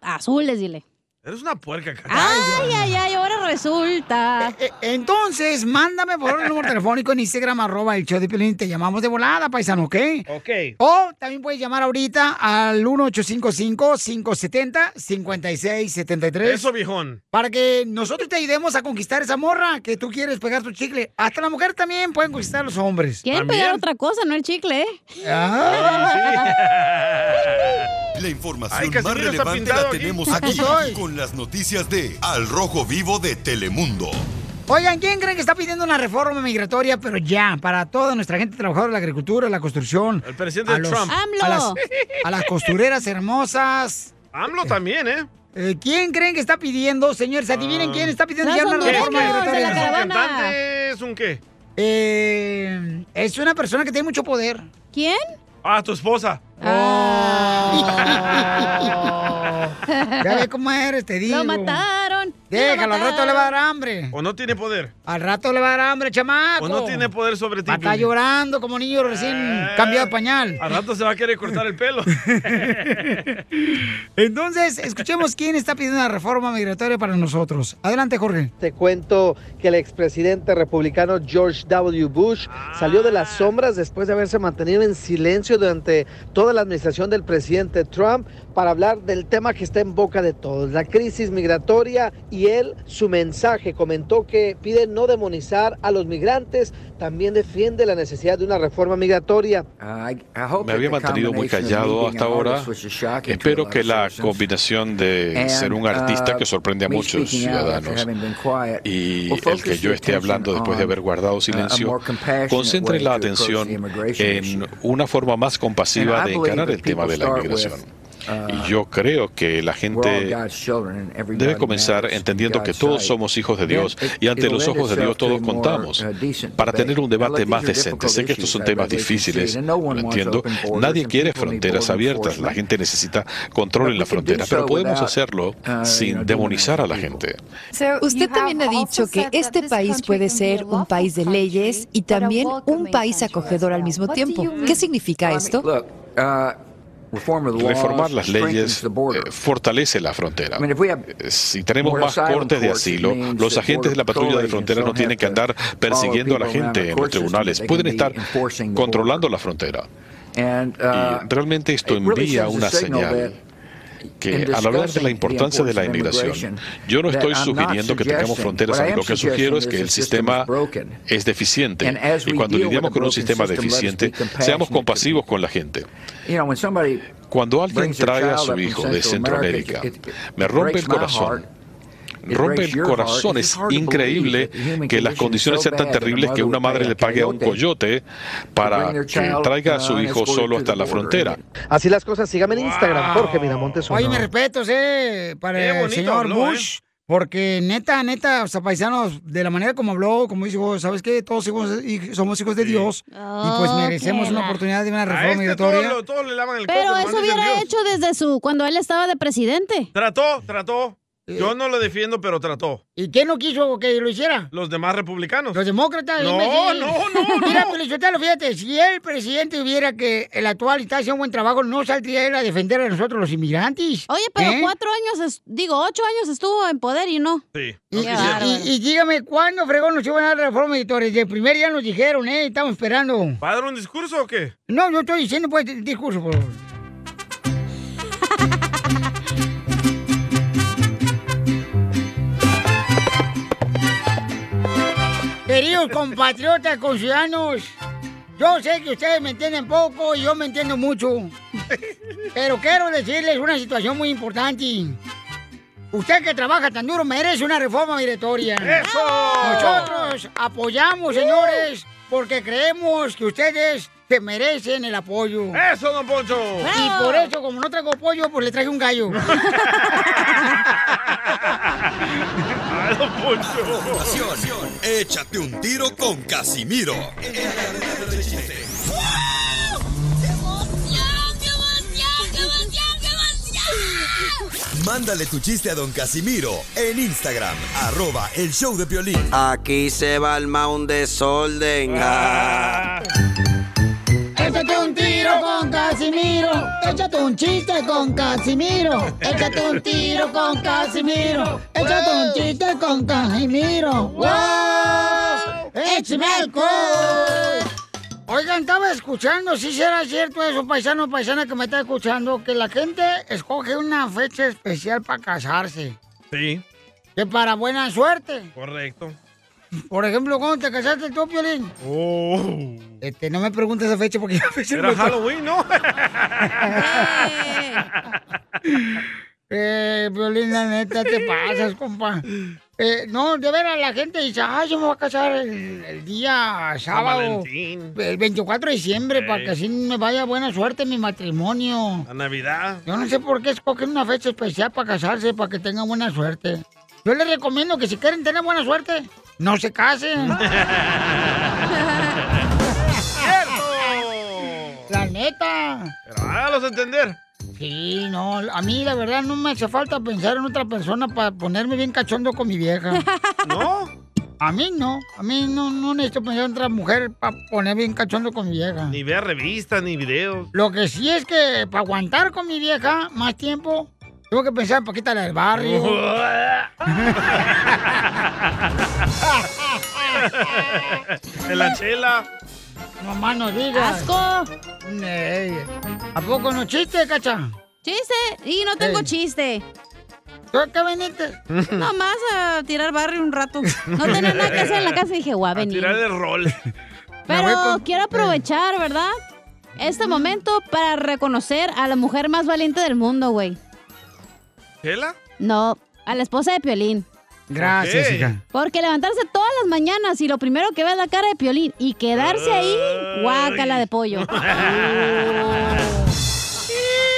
azules, dile. Eres una puerca, caca. Ay, ay, ay, resulta. Eh, Entonces, mándame por el número telefónico en Instagram, arroba el show de Piolín. Te llamamos de volada, paisano, ¿ok? Ok. O también puedes llamar ahorita al 1855-570-5673. Eso, viejón. Para que nosotros te ayudemos a conquistar esa morra que tú quieres pegar tu chicle. Hasta la mujer también pueden conquistar a los hombres. Quieren pegar otra cosa, no el chicle, ¿eh? La información Ay, más relevante la tenemos Aquí aquí con las noticias de Al Rojo Vivo de Telemundo. Oigan, ¿quién creen que está pidiendo una reforma migratoria, pero ya, para toda nuestra gente trabajadora de la agricultura, la construcción? El presidente a los- Trump. A las, a las costureras hermosas. AMLO también, ¿eh? Eh, ¿Quién creen que está pidiendo, señores? Adivinen quién está pidiendo ya una reforma migratoria. ¿Es un cantante? ¿Es un qué? Eh, es una persona que tiene mucho poder. ¿Quién? Ah, tu esposa. Ya ve cómo eres, te digo. Lo mataron. Déjalo, al rato le va a dar hambre. ¿O no tiene poder? Al rato le va a dar hambre, chamaco. ¿O no tiene poder sobre ti? Estar llorando como niño recién Eh. cambiado de pañal. Al rato se va a querer cortar el pelo. Entonces, escuchemos quién está pidiendo una reforma migratoria para nosotros. Adelante, Jorge. Te cuento que el expresidente republicano George W. Bush salió de las sombras después de haberse mantenido en silencio durante toda la administración del presidente Trump para hablar del tema que está en boca de todos, la crisis migratoria y él, su mensaje, comentó que pide no demonizar a los migrantes, también defiende la necesidad de una reforma migratoria. Me había mantenido muy callado hasta ahora. Espero que la combinación de ser un artista que sorprende a muchos ciudadanos y el que yo esté hablando después de haber guardado silencio concentre la atención en una forma más compasiva de encarar el tema de la inmigración. Y yo creo que la gente debe comenzar entendiendo que todos somos hijos de Dios y ante los ojos de Dios todos contamos para tener un debate más decente. Sé que estos son temas difíciles, lo entiendo. Nadie quiere fronteras abiertas, la gente necesita control en la frontera, pero podemos hacerlo sin demonizar a la gente. Usted también ha dicho que este país puede ser un país de leyes y también un país acogedor al mismo tiempo. ¿Qué significa esto? Reformar las leyes eh, fortalece la frontera. Eh, Si tenemos más cortes de asilo, los agentes de la patrulla de frontera no tienen que andar persiguiendo a la gente en los tribunales, pueden estar controlando la frontera. Y realmente esto envía una señal que al hablar de la importancia de la inmigración, yo no estoy sugiriendo que tengamos fronteras, lo que sugiero es que el sistema es deficiente y cuando lidiamos con un sistema deficiente, seamos compasivos con la gente. Cuando alguien trae a su hijo de Centroamérica, me rompe el corazón. Rompe el corazón. Es increíble que las condiciones sean tan terribles que una madre le pague a un coyote para que traiga a su hijo solo hasta la frontera. Así las cosas, sígame en Instagram, Jorge Miramontes. Oye, mis respetos, eh, para el bonito señor Bush. Porque neta, neta, o sea, paisanos, de la manera como habló, como dijo, ¿sabes qué? Todos hijos- somos hijos de Dios y pues merecemos qué una oportunidad de una reforma este migratoria. todo, lo- todo le lavan el Pero coco, eso hubiera hecho desde su cuando él estaba de presidente. Trató, trató. Yo no lo defiendo, pero trató. ¿Y quién no quiso que lo hiciera? Los demás republicanos. Los demócratas. No, no, no, Mira, no. Fíjate, si el presidente viera que el actual está haciendo un buen trabajo, no saldría él a defender a nosotros los inmigrantes. Oye, pero ¿Eh? cuatro años, es- digo, ocho años estuvo en poder y no. Sí. Y, y- y dígame, ¿cuándo, fregón, nos iban a dar la reforma editorial? Desde el primer día nos dijeron, ¿eh? Estamos esperando. ¿Va a dar un discurso o qué? No, yo estoy diciendo, pues, discurso, por favor. Queridos compatriotas, conciudadanos, yo sé que ustedes me entienden poco y yo me entiendo mucho. Pero quiero decirles una situación muy importante. Usted que trabaja tan duro merece una reforma migratoria. ¡Eso! Nosotros apoyamos, señores, porque creemos que ustedes se merecen el apoyo. ¡Eso, don Poncho! Y por eso, como no traigo pollo, pues le traje un gallo. ¡Ay, don Poncho! Échate un tiro con Casimiro. Mándale tu chiste a don Casimiro en Instagram, arroba el show de Piolín. Aquí se va el mound desorden. Ah. Casimiro. Échate un chiste con Casimiro. Échate un tiro con Casimiro. Échate un chiste con Casimiro. ¡Wow! ¡Échame! Oigan, estaba escuchando, si será cierto eso, paisano o paisana que me está escuchando, que la gente escoge una fecha especial para casarse. Sí, Que para buena suerte. correcto. Por ejemplo, ¿cuándo te casaste tú, Piolín? Oh. Este, no me preguntes esa fecha porque la fecha Era no Halloween, ¿no? Eh, Violín, la neta, te pasas, compa. Eh, no, de veras, la gente dice, ay, yo me voy a casar el, el día sábado, el 24 de diciembre, para que así me vaya buena suerte en mi matrimonio. La Navidad. Yo no sé por qué escogen una fecha especial para casarse, para que tengan buena suerte. Yo les recomiendo que si quieren tener buena suerte, no se casen. La neta. Pero hágalos entender. Sí, no, a mí la verdad no me hace falta pensar en otra persona para ponerme bien cachondo con mi vieja. ¿No? A mí no, a mí no, no necesito pensar en otra mujer para ponerme bien cachondo con mi vieja. Ni ver revistas, ni videos. Lo que sí es que para aguantar con mi vieja más tiempo, tengo que pensar en Paquita la del barrio. En la chela. No más no digas. ¡Asco! Ey, ¿A poco no chiste, cacha? ¿Chiste? Y no tengo Ey. chiste. ¿Tú a qué viniste? Nomás a tirar barrio un rato. No tenía nada que hacer en la casa y dije, a venir. Tirar el rol. Pero quiero aprovechar, ¿verdad? Este momento para reconocer a la mujer más valiente del mundo, güey. ¿Chela? No, a la esposa de Piolín. Gracias, hija. Porque levantarse todas las mañanas y lo primero que ve es la cara de Piolín y quedarse ahí, guácala de pollo.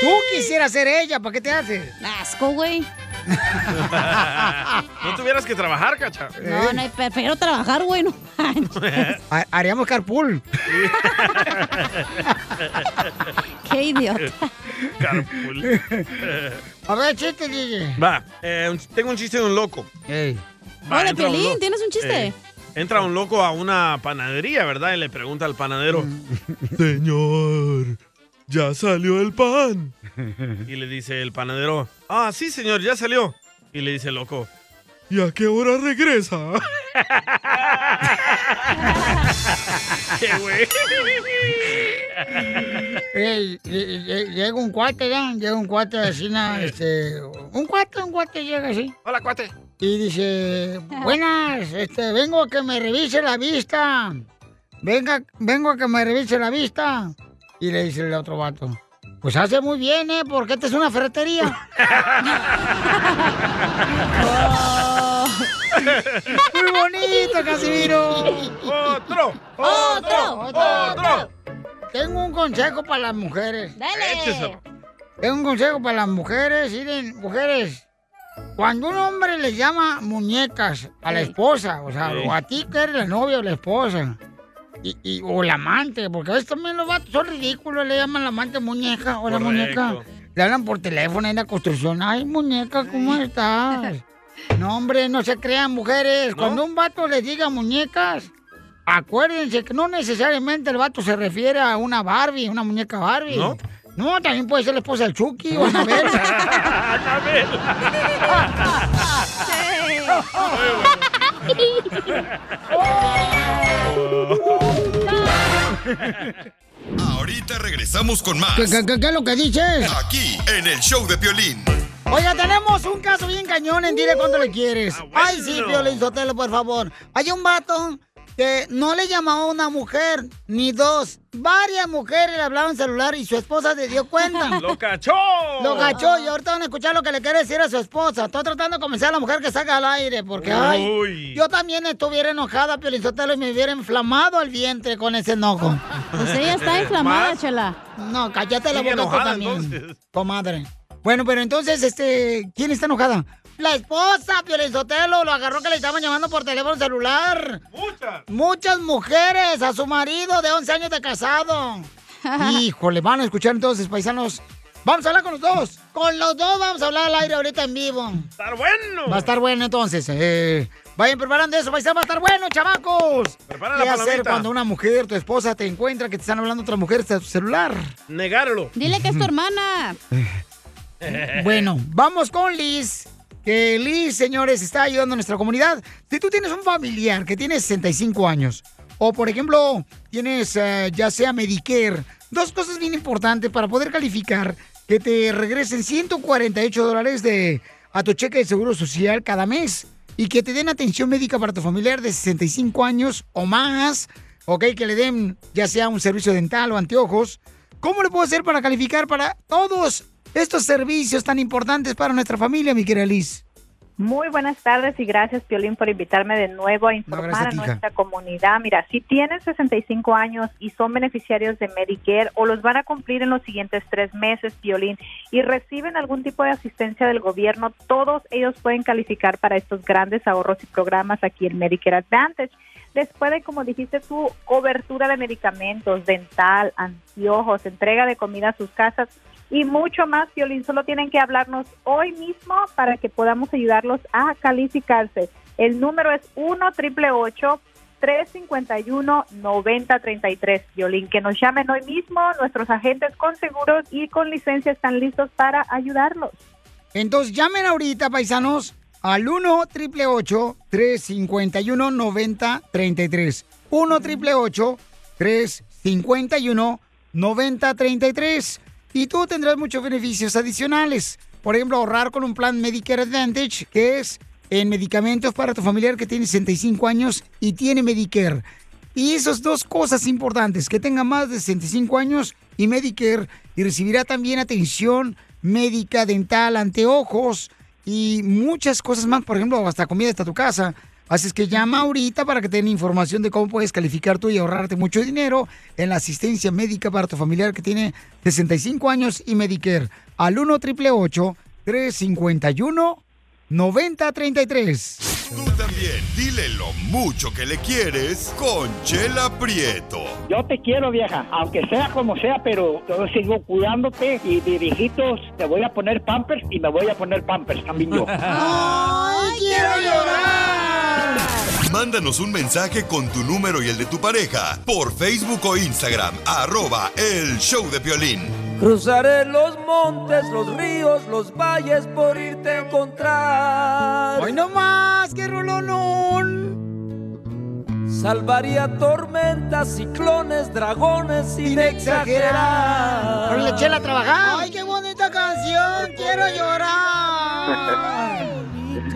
Tú quisieras ser ella, ¿para qué te haces? Asco, güey. no tuvieras que trabajar, cacha. No, no, prefiero trabajar, güey. No. Ha- Haríamos carpool. Qué idiota. Carpool. A ver, chiste, DJ. Va, eh, un- tengo un chiste de un loco. Ey. Va, Hola, Piolín, lo- ¿tienes un chiste? Eh, entra un loco a una panadería, ¿verdad? Y le pregunta al panadero, Señor, ¿ya salió el pan? Y le dice el panadero, ah, sí, señor, ya salió. Y le dice el loco, ¿y a qué hora regresa? ¡Qué güey! Ey, lle- lle- llega un cuate, ¿ya? Llega un cuate así, este... Un cuate, un cuate llega así. Hola, cuate. Y dice, buenas, este, vengo a que me revise la vista. Venga, vengo a que me revise la vista. Y le dice el otro vato, pues hace muy bien, ¿eh? Porque esta es una ferretería. Muy bonito, Casimiro. ¡Otro! ¡Otro! ¡Otro! Tengo un consejo para las mujeres. Dale. Tengo un consejo para las mujeres. Miren, mujeres, cuando un hombre les llama muñecas a la esposa, o sea, o a ti que eres la novia o la esposa, y, y- o la amante, porque a veces también los vatos son ridículos, le llaman la amante muñeca o la muñeca. Le hablan por teléfono en la construcción. Ay, muñeca, ¿cómo estás? No, hombre, no se crean, mujeres. Cuando un vato les diga muñecas, acuérdense que no necesariamente el vato se refiere a una Barbie, una muñeca Barbie. ¿No? No, también puede ser la esposa del Chucky o Anabel. Ahorita regresamos con más. ¿Qué, qué- qué- qué es lo que dices? Aquí, en el show de Piolín. Oiga, tenemos un caso bien cañón en Dile Cuánto Le Quieres. Ay, sí, Piolín Sotelo, por favor. Hay un vato que no le llamó a una mujer, ni dos. Varias mujeres le hablaban celular y su esposa se dio cuenta. ¡Lo cachó! Lo cachó y ahorita van a escuchar lo que le quiere decir a su esposa. Estoy tratando de convencer a la mujer que salga al aire porque, ay, yo también estuviera enojada, Piolín Sotelo, y me hubiera inflamado el vientre con ese enojo. Pues ella está inflamada, ¿Más? chela. No, cállate la boca tú también, entonces. comadre. Bueno, pero entonces, este, ¿quién está enojada? La esposa, Piolizotelo, lo agarró que le estaban llamando por teléfono celular. Muchas. Muchas mujeres a su marido de 11 años de casado. Híjole, van a escuchar entonces, paisanos. Vamos a hablar con los dos. Con los dos vamos a hablar al aire ahorita en vivo. ¡Estar bueno! Va a estar bueno entonces. eh, vayan preparando eso, paisanos, va a estar bueno, chamacos. Prepara ¿Qué la hacer palomita. cuando una mujer, tu esposa, te encuentra que te están hablando otras mujeres a tu celular? Negarlo. Dile que es tu hermana. Bueno, vamos con Liz. Que Liz, señores, está ayudando a nuestra comunidad. Si tú tienes un familiar que tiene 65 años, o por ejemplo, tienes eh, ya sea Medicare, dos cosas bien importantes para poder calificar que te regresen 148 dólares de, a tu cheque de seguro social cada mes y que te den atención médica para tu familiar de 65 años o más, ok, que le den ya sea un servicio dental o anteojos. ¿Cómo le puedo hacer para calificar para todos estos servicios tan importantes para nuestra familia, mi querida Liz? Muy buenas tardes y gracias, Piolín, por invitarme de nuevo a informar a a ti, hija. nuestra comunidad. Mira, si tienen 65 años y son beneficiarios de Medicare o los van a cumplir en los siguientes tres meses, Piolín, y reciben algún tipo de asistencia del gobierno, todos ellos pueden calificar para estos grandes ahorros y programas aquí en Medicare Advantage. Les puede, como dijiste tú, cobertura de medicamentos, dental, anteojos, entrega de comida a sus casas y mucho más, Violín. Solo tienen que hablarnos hoy mismo para que podamos ayudarlos a calificarse. El número es 1 triple 351 9033 Violín. Que nos llamen hoy mismo. Nuestros agentes con seguros y con licencia están listos para ayudarlos. Entonces llamen ahorita, paisanos, al 1 888 351 9033 1 888 351 9033 Y tú tendrás muchos beneficios adicionales. Por ejemplo, ahorrar con un plan Medicare Advantage, que es en medicamentos para tu familiar que tiene 65 años y tiene Medicare. Y esas dos cosas importantes, que tenga más de 65 años y Medicare, y recibirá también atención médica, dental, anteojos y muchas cosas más, por ejemplo, hasta comida hasta tu casa. Así es que llama ahorita para que te den información de cómo puedes calificar tú y ahorrarte mucho dinero en la asistencia médica para tu familiar que tiene 65 años y Medicare. Al 1 888 351 9033 Tú también, dile lo mucho que le quieres con Chela Prieto. Yo te quiero, vieja, aunque sea como sea, pero yo sigo cuidándote y de viejitos te voy a poner pampers y me voy a poner pampers también yo. ¡Ay, quiero llorar! Mándanos un mensaje con tu número y el de tu pareja por Facebook o Instagram, arroba el show de Piolín. Cruzaré los montes, los ríos, los valles por irte a encontrar. ¡Hoy no más! ¡Qué rolonón! Salvaría tormentas, ciclones, dragones sin exagerar. Ponle chela a trabajar. ¡Ay, qué bonita canción! ¡Quiero llorar!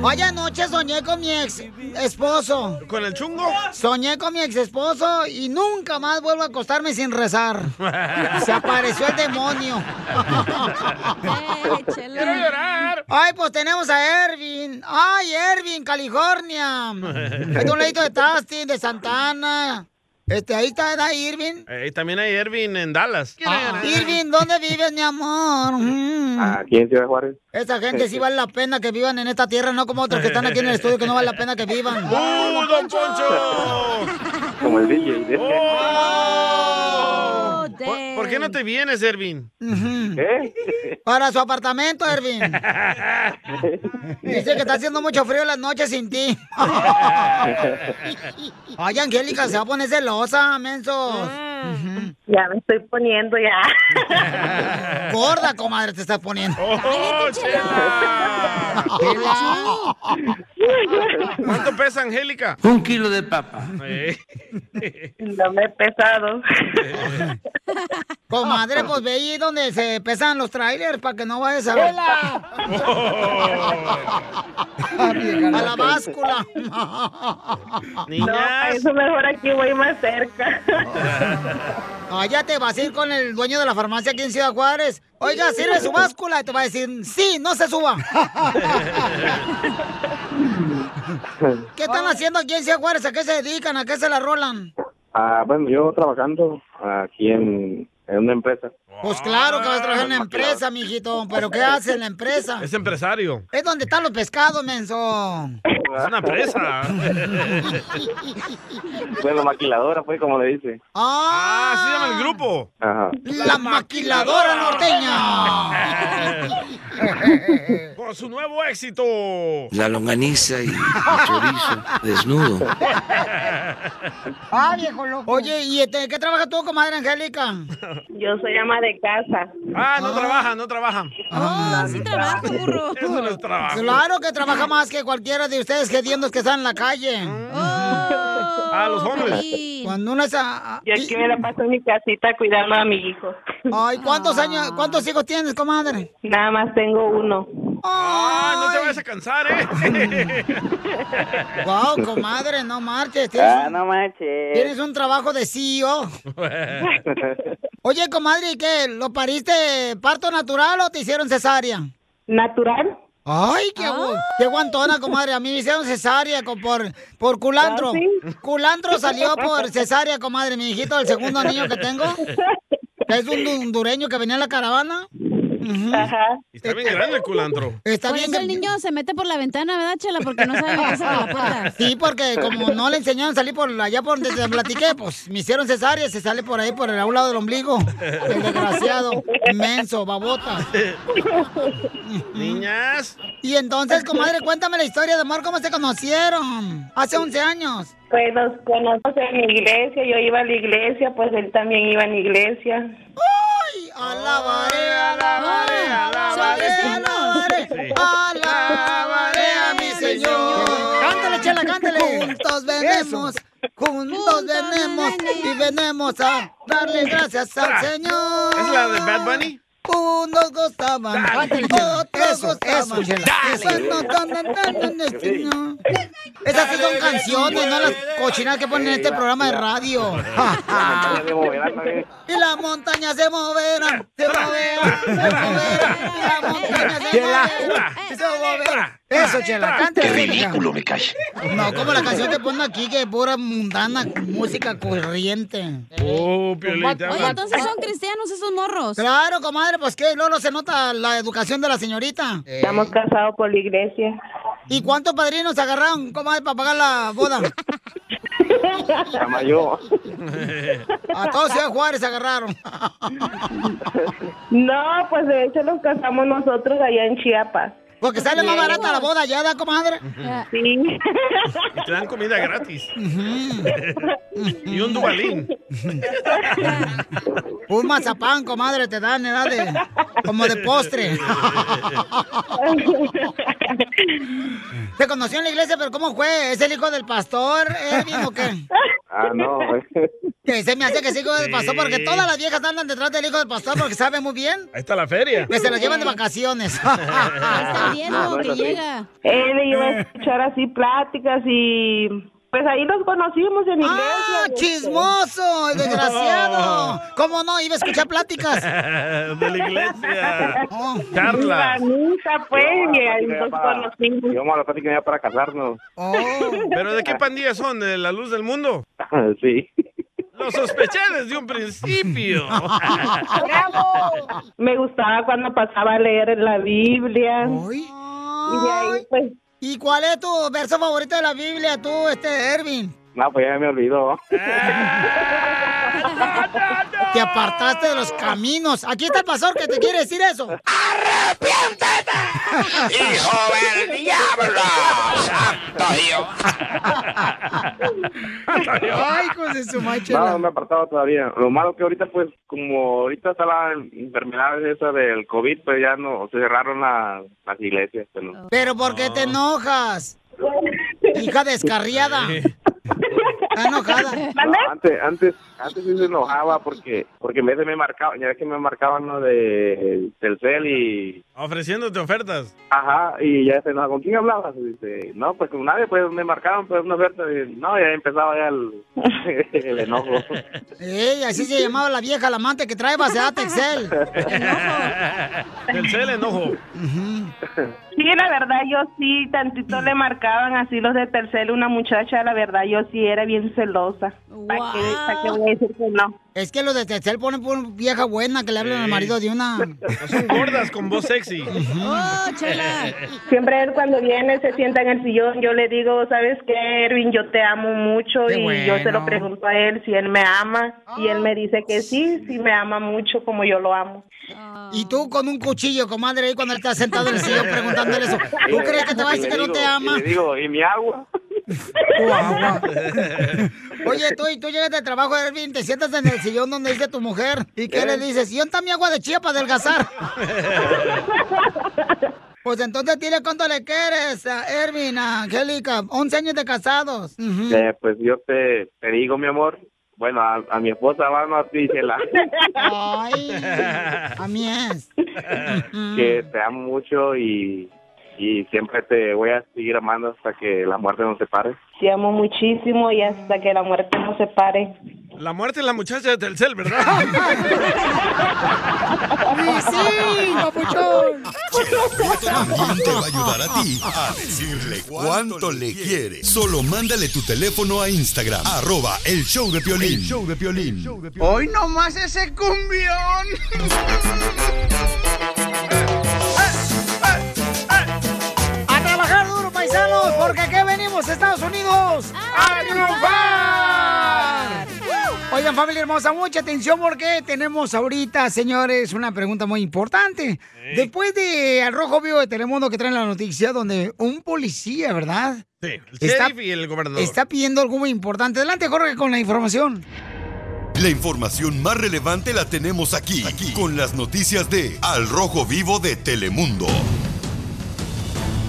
Hoy anoche soñé con mi ex esposo. ¿Con el chungo? Soñé con mi ex esposo y nunca más vuelvo a acostarme sin rezar. Se apareció el demonio. Quiero llorar. Ay, pues tenemos a Ervin. Ay, Ervin, California. Es de un ladito de Tastin, de Santana. Este, ahí está, ¿verdad, Irving? Eh, también hay Ervin en Dallas. Ah, Irving, ¿dónde vives, mi amor? Mm. Aquí en Ciudad Juárez. Esa gente sí vale la pena que vivan en esta tierra, no como otros que están aquí en el estudio que no vale la pena que vivan. ¡Uh, don Poncho! Como el DJ. Oh, ¿Por, por ¿por qué no te vienes, Ervin? Para su apartamento, Ervin. Dice que está haciendo mucho frío las noches sin ti. Ay, Angélica, se va a poner celosa, mensos. Ya me estoy poniendo ya. Gorda, comadre, te estás poniendo. Oh, ¿Cuánto pesa, Angélica? Un kilo de papa. No me he pesado. Comadre, pues ve ahí donde se pesan los trailers para que no vayas a ver. A la báscula. No, eso mejor aquí voy más cerca. Ah, ya te vas a ir con el dueño de la farmacia aquí en Ciudad Juárez. Oiga, sirve su báscula y te va a decir, sí, no se suba. ¿Qué están haciendo aquí en Ciudad Juárez? ¿A qué se dedican? ¿A qué se la rolan? Ah, bueno, yo trabajando aquí en, en una empresa. Pues claro que vas a trabajar en una empresa, mijito. ¿Pero qué hace en la empresa? Es empresario. Es donde están los pescados, menso. Es una empresa. Bueno, maquiladora, pues, como le dice. Ah, se llama el grupo. Ajá. La maquiladora norteña. Con su nuevo éxito. La longaniza y el chorizo desnudo. Ah, viejo loco. Oye, ¿y este, qué trabajas tú, comadre Angélica? Yo soy ama de casa. Ah, no trabaja, no trabaja. Ah, sí trabaja, burro. Eso no es trabajo. Claro que trabaja más que cualquiera de ustedes hediondos que están en la calle. Ah, los hombres. Cuando uno es a- a- Yo aquí me la paso en mi casita cuidando a mi hijo. Ay, ¿cuántos años, cuántos hijos tienes, comadre? Nada más tengo uno. Ah, no te vayas a cansar, ¿eh? Wow, comadre, no marches. Tienes, Ah, no manches. tienes un trabajo de CEO. Oye, comadre, ¿y qué? ¿Lo pariste parto natural o te hicieron cesárea? ¿Natural? Ay, qué, gu- qué guantona, comadre. A mí me hicieron cesárea por, por culantro. ¿Ah, Culantro salió por cesárea, comadre. Mi hijito, el segundo niño que tengo. que Es un hondureño que venía en la caravana. Ajá. Está bien grande el culantro. Está Por bien eso el niño se mete por la ventana, ¿verdad, Chela? Porque no sabe la puerta. Sí, porque como no le enseñaron a salir por allá por donde te platiqué, pues me hicieron cesárea, se sale por ahí, por el, a un lado del ombligo. El desgraciado, inmenso, babota. Niñas. Y entonces, comadre, cuéntame la historia de amor, ¿cómo se conocieron? Hace 11 años. Pues nos conocemos en la iglesia, yo iba a la iglesia, pues él también iba a la iglesia. ¡Ay! Alabaré, alabaré, alabaré, alabaré, alabaré a mi Señor. Cántale, chela, cántale. Juntos venemos, juntos venemos y venemos a darle gracias al Señor. ¿Es la de Bad Bunny? Unos gozaban, otros gozaban. Señor. Esas sí son canciones, no las cochinas que ponen en este programa de radio. Y las montañas se moverán, se moverán, se moverán. Y las montañas se moverán, se moverán. Eso, Chela, cántale. Qué ridículo me cae. No, como la canción que ponen aquí, que es pura mundana, música corriente. Oh, Piolita. Oye, entonces son cristianos esos morros. Claro, comadre, pues que Lolo se nota la educación de la señorita. Estamos casados por la iglesia. ¿Y cuántos padrinos agarraron, comadre, para pagar la boda? Yo. A todos Ciudad Juárez agarraron. No, pues de hecho nos casamos nosotros allá en Chiapas. Porque sale más barata la boda ya, ¿da, comadre? Sí. Y te dan comida gratis. y un dubalín. Un mazapán, comadre, te dan, edad de, como de postre. Se conoció en la iglesia, pero ¿cómo fue? ¿Es el hijo del pastor, Edwin, o qué? Ah, no. Que se me hace que es hijo del pastor, porque todas las viejas andan detrás del hijo del pastor porque sabe muy bien. Ahí está la feria. Que se los llevan de vacaciones. El diezmo que llega. Él iba a escuchar así pláticas y pues ahí nos conocimos en iglesia. ¡Ah, chismoso! el ¡Desgraciado! ¿Cómo no? Iba a escuchar pláticas. de la iglesia. Oh. Carla. Anita, pues, y nos conocimos. Íbamos a la plática ya para casarnos. ¿Pero de qué pandilla son? ¿De la luz del mundo? Sí. Lo sospeché desde un principio. Me gustaba cuando pasaba a leer la Biblia. Y de ahí, pues, ¿Y cuál es tu verso favorito de la Biblia, tú, este, Ervin? No, pues ya me olvidó. Te apartaste de los caminos. Aquí está el pastor que te quiere decir eso. ¡Arrepiéntete! ¡Hijo del diablo! ¡Santo Dios! Ay, con su macho. No, no me he apartado todavía. Lo malo que ahorita, pues, como ahorita está la enfermedad esa del COVID, pues ya no, se cerraron la- las iglesias. pues, no. Pero ¿por qué te enojas? Hija descarriada. Está enojada. No, antes, antes, antes sí se enojaba porque, porque en vez de me marcaban, ya ves que me marcaban ¿no? de Telcel y, Ofreciéndote ofertas. ajá, y ya se enojaba, ¿con quién hablabas? Y dice, no, pues con nadie, pues me marcaban pues una oferta y no, ya empezaba ya el, el enojo. Ey, así se llamaba la vieja, la amante que trae base de Texel. Telcel enojo. Sí, la verdad, yo sí, tantito le marcaban así los de Tercel, una muchacha, la verdad, yo sí era bien celosa. ¿Para qué, pa' qué voy a decir que no? Es que los de Texel ponen por vieja buena que le hablan al marido de una. Son gordas con voz sexy. ¡Oh, chela! Siempre él cuando viene se sienta en el sillón, yo le digo, ¿sabes qué, Erwin? Yo te amo mucho Qué y yo se lo pregunto a él si él me ama y él me dice que sí, sí me ama mucho como yo lo amo. Y tú con un cuchillo, comadre, ahí cuando él está sentado en el sillón preguntándole eso. ¿Tú crees que te va a decir que no te ama? Y le digo, ¿y mi agua? Oye, tú, y tú llegas del trabajo, Ervin, te sientas en el sillón donde dice tu mujer. ¿Y qué ¿Eh? le dices? ¿Y dónde está mi agua de chía para adelgazar? Pues entonces dile cuánto le quieres a Ervin, a Angélica. 11 años de casados. Eh, pues yo te, te digo, mi amor, bueno, a, a mi esposa, va, no a ti, Chela, Ay, a mí es. que te amo mucho y, y siempre te voy a seguir amando hasta que la muerte nos separe. Te amo muchísimo y hasta que la muerte nos separe. La muerte es la muchacha de Telcel, ¿verdad? sí, papuchón! También te va a ayudar a ti a decirle cuánto le quiere. Solo mándale tu teléfono a Instagram, arroba el show de Piolín. El show de Piolín. Hoy nomás ese cumbión. Estados Unidos, a triunfar. Oigan, familia hermosa, mucha atención porque tenemos ahorita, señores, una pregunta muy importante. Después de Al Rojo Vivo de Telemundo que traen la noticia donde un policía, ¿verdad? Sí, el Está- sheriff y el gobernador. Está pidiendo algo muy importante. Adelante, Jorge, con la información. La información más relevante la tenemos aquí, aquí, con las noticias de Al Rojo Vivo de Telemundo.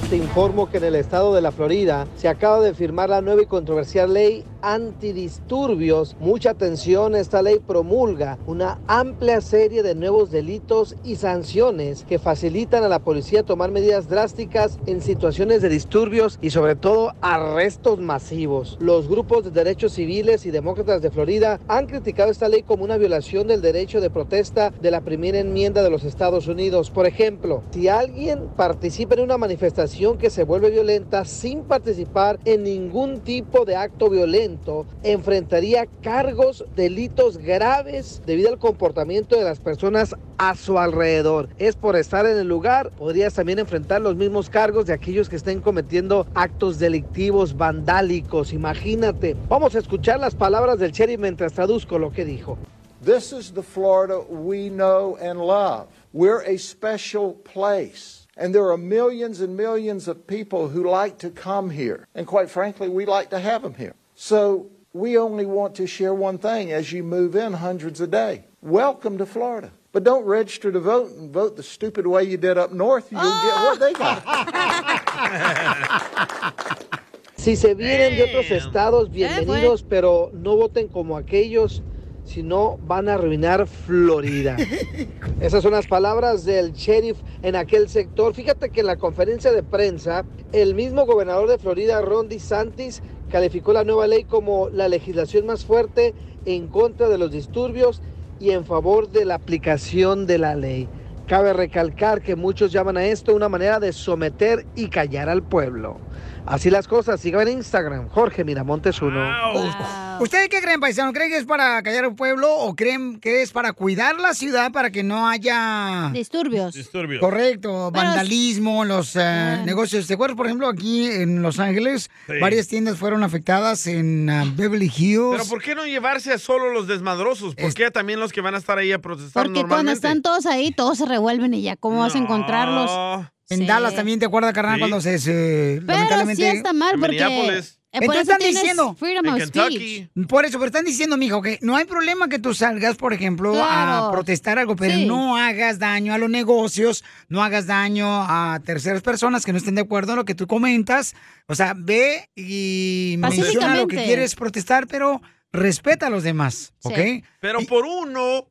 Te informo que en el estado de la Florida se acaba de firmar la nueva y controversial ley antidisturbios. Mucha atención, esta ley promulga una amplia serie de nuevos delitos y sanciones que facilitan a la policía tomar medidas drásticas en situaciones de disturbios y sobre todo arrestos masivos. Los grupos de derechos civiles y demócratas de Florida han criticado esta ley como una violación del derecho de protesta de la primera enmienda de los Estados Unidos. Por ejemplo, si alguien participa en una manifestación que se vuelve violenta sin participar en ningún tipo de acto violento, enfrentaría cargos, delitos graves debido al comportamiento de las personas a su alrededor. Es por estar en el lugar, podrías también enfrentar los mismos cargos de aquellos que estén cometiendo actos delictivos, vandálicos. Imagínate. Vamos a escuchar las palabras del sheriff mientras traduzco lo que dijo. This is the Florida we know and love. We're a special place. And there are millions and millions of people who like to come here. And quite frankly, we like to have them here. So we only want to share one thing as you move in hundreds a day. Welcome to Florida. But don't register to vote and vote the stupid way you did up north. You'll get what they got. Si se vienen de otros estados, eh, bienvenidos, pero no voten como aquellos, si no van a arruinar Florida. Esas son las palabras del sheriff en aquel sector. Fíjate que en la conferencia de prensa, el mismo gobernador de Florida, Ron DeSantis, calificó la nueva ley como la legislación más fuerte en contra de los disturbios y en favor de la aplicación de la ley. Cabe recalcar que muchos llaman a esto una manera de someter y callar al pueblo. Así las cosas, sigan en Instagram, Jorge Miramontes uno. ¿Ustedes qué creen, paisano? ¿Creen que es para callar un pueblo o creen que es para cuidar la ciudad para que no haya... Disturbios. Disturbios. Correcto, Pero- vandalismo, los eh, negocios. ¿Te acuerdas, por ejemplo, aquí en Los Ángeles, Sí. varias tiendas fueron afectadas en ah, Beverly Hills? Pero ¿por qué no llevarse a solo los desmadrosos? ¿Por qué también los que van a estar ahí a protestar Porque cuando están todos ahí, todos se revuelven y ya, ¿cómo vas a encontrarlos? En Sí. Dallas también, ¿te acuerdas, carnal, Sí. cuando se... se Pero lamentablemente... sí está mal porque... eh, por Entonces están diciendo... freedom of speech. Por eso, pero están diciendo, mijo, que no hay problema que tú salgas, por ejemplo, a protestar algo, pero Sí. no hagas daño a los negocios, no hagas daño a terceras personas que no estén de acuerdo en lo que tú comentas. O sea, ve y menciona lo que quieres protestar, pero respeta a los demás, ¿ok? Pero por uno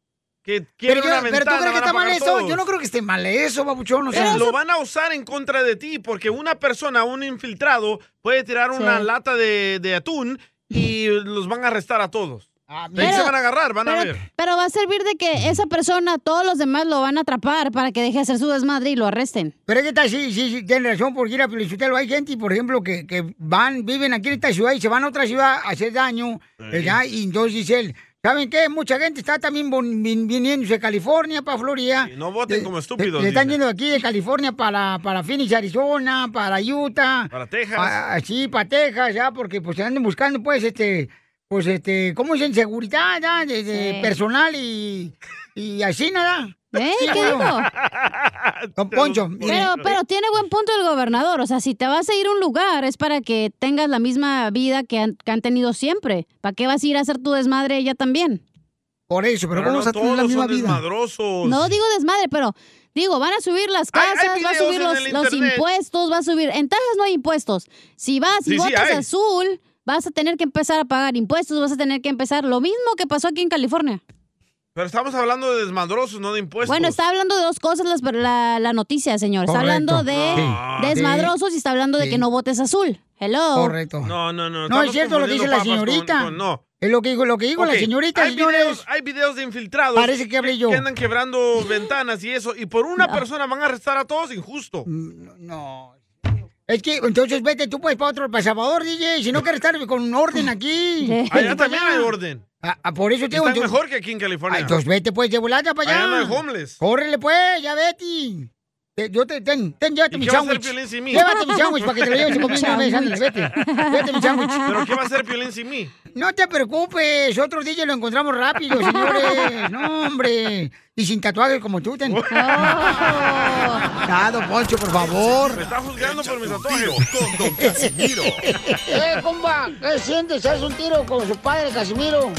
que quiere Pero, yo- una pero tú ventana, crees que a está mal eso. todos. Yo no creo que esté mal eso, babuchón. O sea, lo van a usar en contra de ti porque una persona, un infiltrado, puede tirar una Sí. lata de, de atún y los van a arrestar a todos. Ahí Pero- se van a agarrar, van a pero, ver. pero va a servir de que esa persona, todos los demás lo van a atrapar para que deje de hacer su desmadre y lo arresten. Pero es que está, sí, sí, sí, tiene razón, porque ir a Felicitelo hay gente, por ejemplo, que, que van, viven aquí en esta ciudad y se van a otra ciudad a hacer daño, ¿verdad? Y entonces dice él, ¿saben qué? Mucha gente está también von- vin- viniéndose de California para Florida. Y no voten como estúpidos, Se están yendo aquí de California para, para Phoenix, Arizona, para Utah. Para Texas. Ah, sí, para Texas, ya, porque pues se andan buscando, pues, este, pues, este, ¿cómo dicen? Seguridad, ya, de, de Sí. personal y, y así nada. ¿Eh? ¿Qué dijo? Don Poncho. Pero, pero tiene buen punto el gobernador. O sea, si te vas a ir a un lugar es para que tengas la misma vida que han, que han tenido siempre. ¿Para qué vas a ir a hacer tu desmadre ella también? Por eso, pero, Pero ¿cómo no vas a tener la todos misma son vida? desmadrosos. No digo desmadre, pero digo, van a subir las Hay- hay casas, va a subir los, impuestos, va a subir. En Texas no hay impuestos. Si vas y Sí, votas azul, vas a tener que empezar a pagar impuestos, vas a tener que empezar lo mismo que pasó aquí en California. Pero estamos hablando de desmadrosos, no de impuestos. Bueno, está hablando de dos cosas las- la, la noticia, señor. Está hablando de Sí. desmadrosos y está hablando de Sí. que no votes azul. Hello. Correcto. No, no, no. No, es cierto lo que dice la papas con- señorita. con- no. Es lo que dijo, lo que dijo la señorita, hay señores. videos, hay videos de infiltrados. Parece que hablé yo. Que andan quebrando ventanas y eso. Y por una persona van a arrestar a todos, injusto. No. Es que entonces vete tú pues para otro, para Salvador, DJ, si no quieres estar con un orden aquí. Allá también hay orden. Ah, ah, por eso te digo. Están entonces- mejor que aquí en California. Ay, entonces vete pues de volada para allá. Allá no hay homeless. Córrele pues, ya vete. Te- Yo te, ten, ten, llévate ¿Y mi sándwich. Llévate mi sándwich para que te lo lleves conmigo una vez, ándale, vete. Vete mi sándwich. ¿Pero qué va a hacer Piolín sin mí? No te preocupes, otro DJ lo encontramos rápido, señores. No, hombre. Y sin tatuajes como tú. Ten. Ah, don Poncho, por favor. Me está juzgando por mis tatuajes. con Don Casimiro. Eh, compa, ¿qué sientes? ¿Haz un tiro con su padre, Casimiro?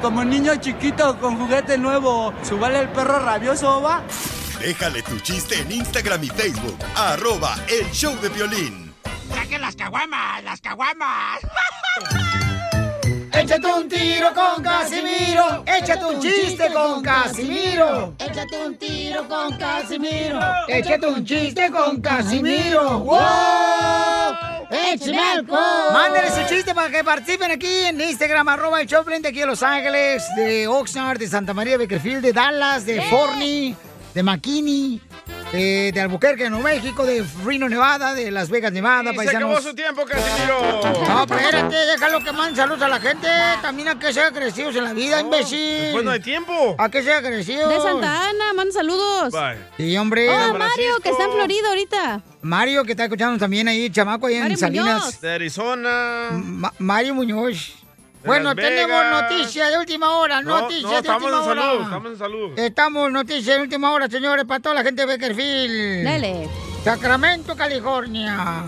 Como niño chiquito con juguete nuevo, ¿subale el perro rabioso, va? Déjale tu chiste en Instagram y Facebook. Arroba el show de violín. ¡Saquen las caguamas! ¡Las caguamas! Échate un tiro con Casimiro. Échate un chiste con Casimiro. Échate un tiro con Casimiro. Échate un chiste con Casimiro. ¡Wow! ¡Échame alcohol! Mándale su chiste para que participen aquí en Instagram, arroba el Choplin de aquí de Los Ángeles, de Oxnard, de Santa María de Beckerfield, de Dallas, de Forney, de McKinney, eh, de Albuquerque, Nuevo México, de Reno, Nevada, de Las Vegas, Nevada, Y se paisanos. acabó su tiempo, Casimiro. No, espérate, déjalo que manden saludos a la gente. También a que sean crecidos en la vida, imbécil. Después no hay tiempo. A que sean crecidos. De Santa Ana, manda saludos. Bye. Sí, hombre. Oh, Mario, que está en Florida ahorita. Mario, que está escuchando también ahí, chamaco, ahí en Mario Salinas. Muñoz. De Arizona. Ma- Mario Muñoz. De Bueno, Las tenemos Vegas. noticias de última hora, No, noticias no, de estamos última en hora. salud, estamos en salud. Estamos noticias de última hora, señores, para toda la gente de Beckerfield. Dale. Sacramento, California.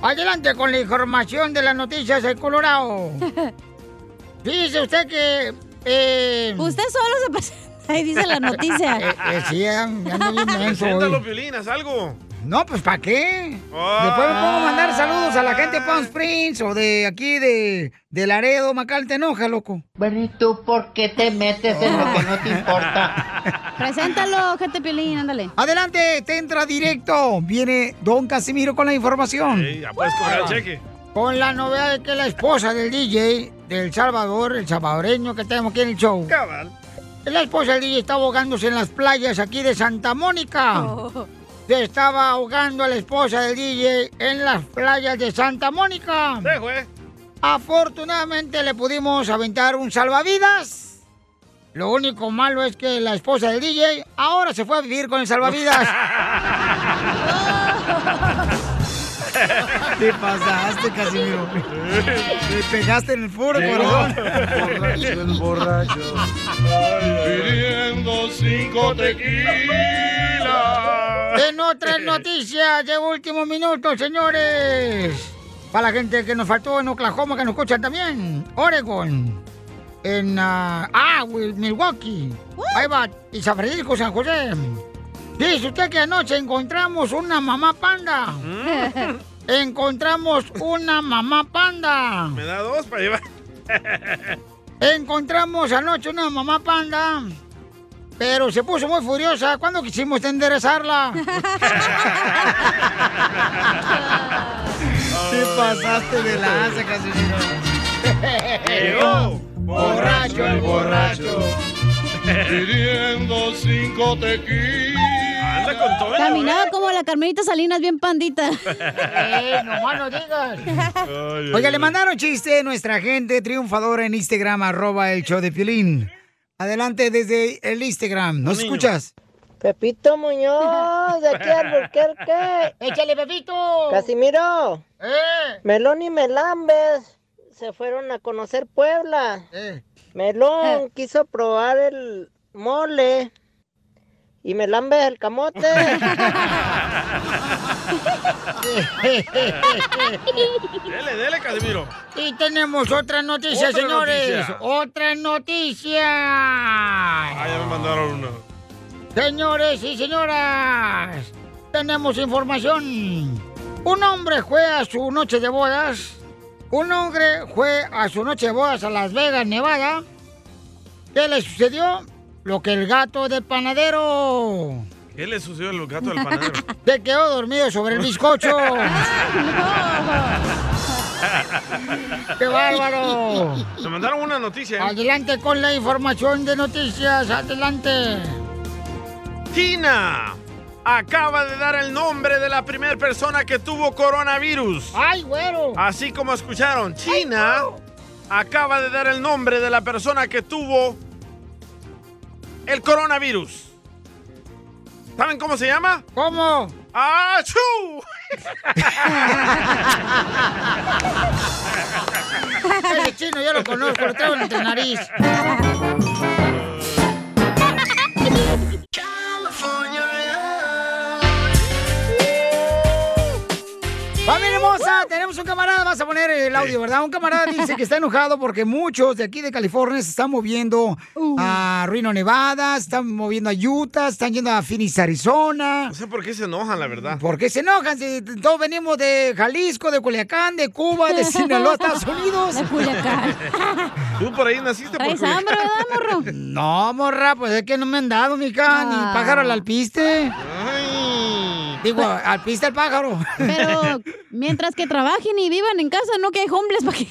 Adelante con la información de las noticias del Colorado. Dice usted que... eh, Usted solo se presenta y dice la noticia. eh, eh, sí, ando bien menso hoy. Preséntalo, Piolín, haz algo. No, pues ¿para qué? Después me a mandar saludos a la gente de Palm Springs o de aquí de, de Laredo, Macal, te enoja, loco. Bueno, ¿y tú por qué te metes en lo que no te importa? Preséntalo, gente Piolín, ándale. Adelante, te entra directo. Viene Don Casimiro con la información. Sí, ya puedes cobrar el cheque. Con la novedad de que la esposa del DJ del Salvador, el salvadoreño que tenemos aquí en el show. Cabal. La esposa del DJ está ahogándose en las playas aquí de Santa Mónica. Se estaba ahogando a la esposa del DJ en las playas de Santa Mónica. Sí, güey. Afortunadamente le pudimos aventar un salvavidas. Lo único malo es que la esposa del DJ ahora se fue a vivir con el salvavidas. Te pasaste, Casimiro. Te pegaste en el furo, corazón. Borracho el borracho. Pidiendo cinco tequilas. En otras noticias de último minuto, señores. Para la gente que nos faltó en Oklahoma, que nos escuchan también. Oregon. En. ah, ah, Milwaukee. Ahí va. Y San Francisco, San José. Dice usted que anoche encontramos una mamá panda. encontramos una mamá panda. ¿Me da dos para llevar? Encontramos anoche una mamá panda. Pero se puso muy furiosa cuando quisimos enderezarla. Te pasaste de lanza, Casimiro. Llegó borracho el borracho. Pidiendo cinco tequilas. Anda con todo. Caminaba como la Carmelita Salinas, bien pandita. ¡Eh, nomás no digas! Oiga, le mandaron chiste a nuestra gente triunfadora en Instagram, arroba el show de Piolín. Adelante desde el Instagram. ¿Nos escuchas? Pepito Muñoz, de aquí al Burquerque. ¡Échale, Pepito! Casimiro. ¡Eh! Melón y Melambes se fueron a conocer Puebla. Eh. Melón quiso probar el mole y Melambes el camote. Dele, dele, Casimiro. Y tenemos otra noticia, Otra señores. noticia. Otra noticia. Ah, ya me mandaron una. Señores y señoras, tenemos información. Un hombre fue a su noche de bodas. Un hombre fue a su noche de bodas a Las Vegas, Nevada. ¿Qué le sucedió? Lo que el gato del panadero. ¿Qué le sucedió al gato del panadero? Se quedó dormido sobre el bizcocho. ¡Qué bárbaro! Me mandaron una noticia. Adelante con la información de noticias. Adelante. China acaba de dar el nombre de la primera persona que tuvo coronavirus. ¡Ay, güero! Así como escucharon, China acaba de dar el nombre de la persona que tuvo el coronavirus. ¿Saben cómo se llama? ¿Cómo? ¡Achú! Ese chino yo lo conozco, lo traigo entre nariz. Hermosa! Tenemos un camarada, vas a poner el audio, ¿verdad? Un camarada dice que está enojado porque muchos de aquí de California se están moviendo a Reno, Nevada, se están moviendo a Utah, están yendo a Phoenix, Arizona. No sé por qué se enojan, la verdad. ¿Por qué se enojan? Si todos venimos de Jalisco, de Culiacán, de Cuba, de Sinaloa, Estados Unidos. De Culiacán. Tú por ahí naciste por ¿Traes hambre, verdad, morro? No, morra, pues es que no me han dado, mija, ni Ah. pájaro al alpiste. Digo, alpiste al pájaro. Pero mientras que trabajen y vivan en casa, no que hay homeless para que...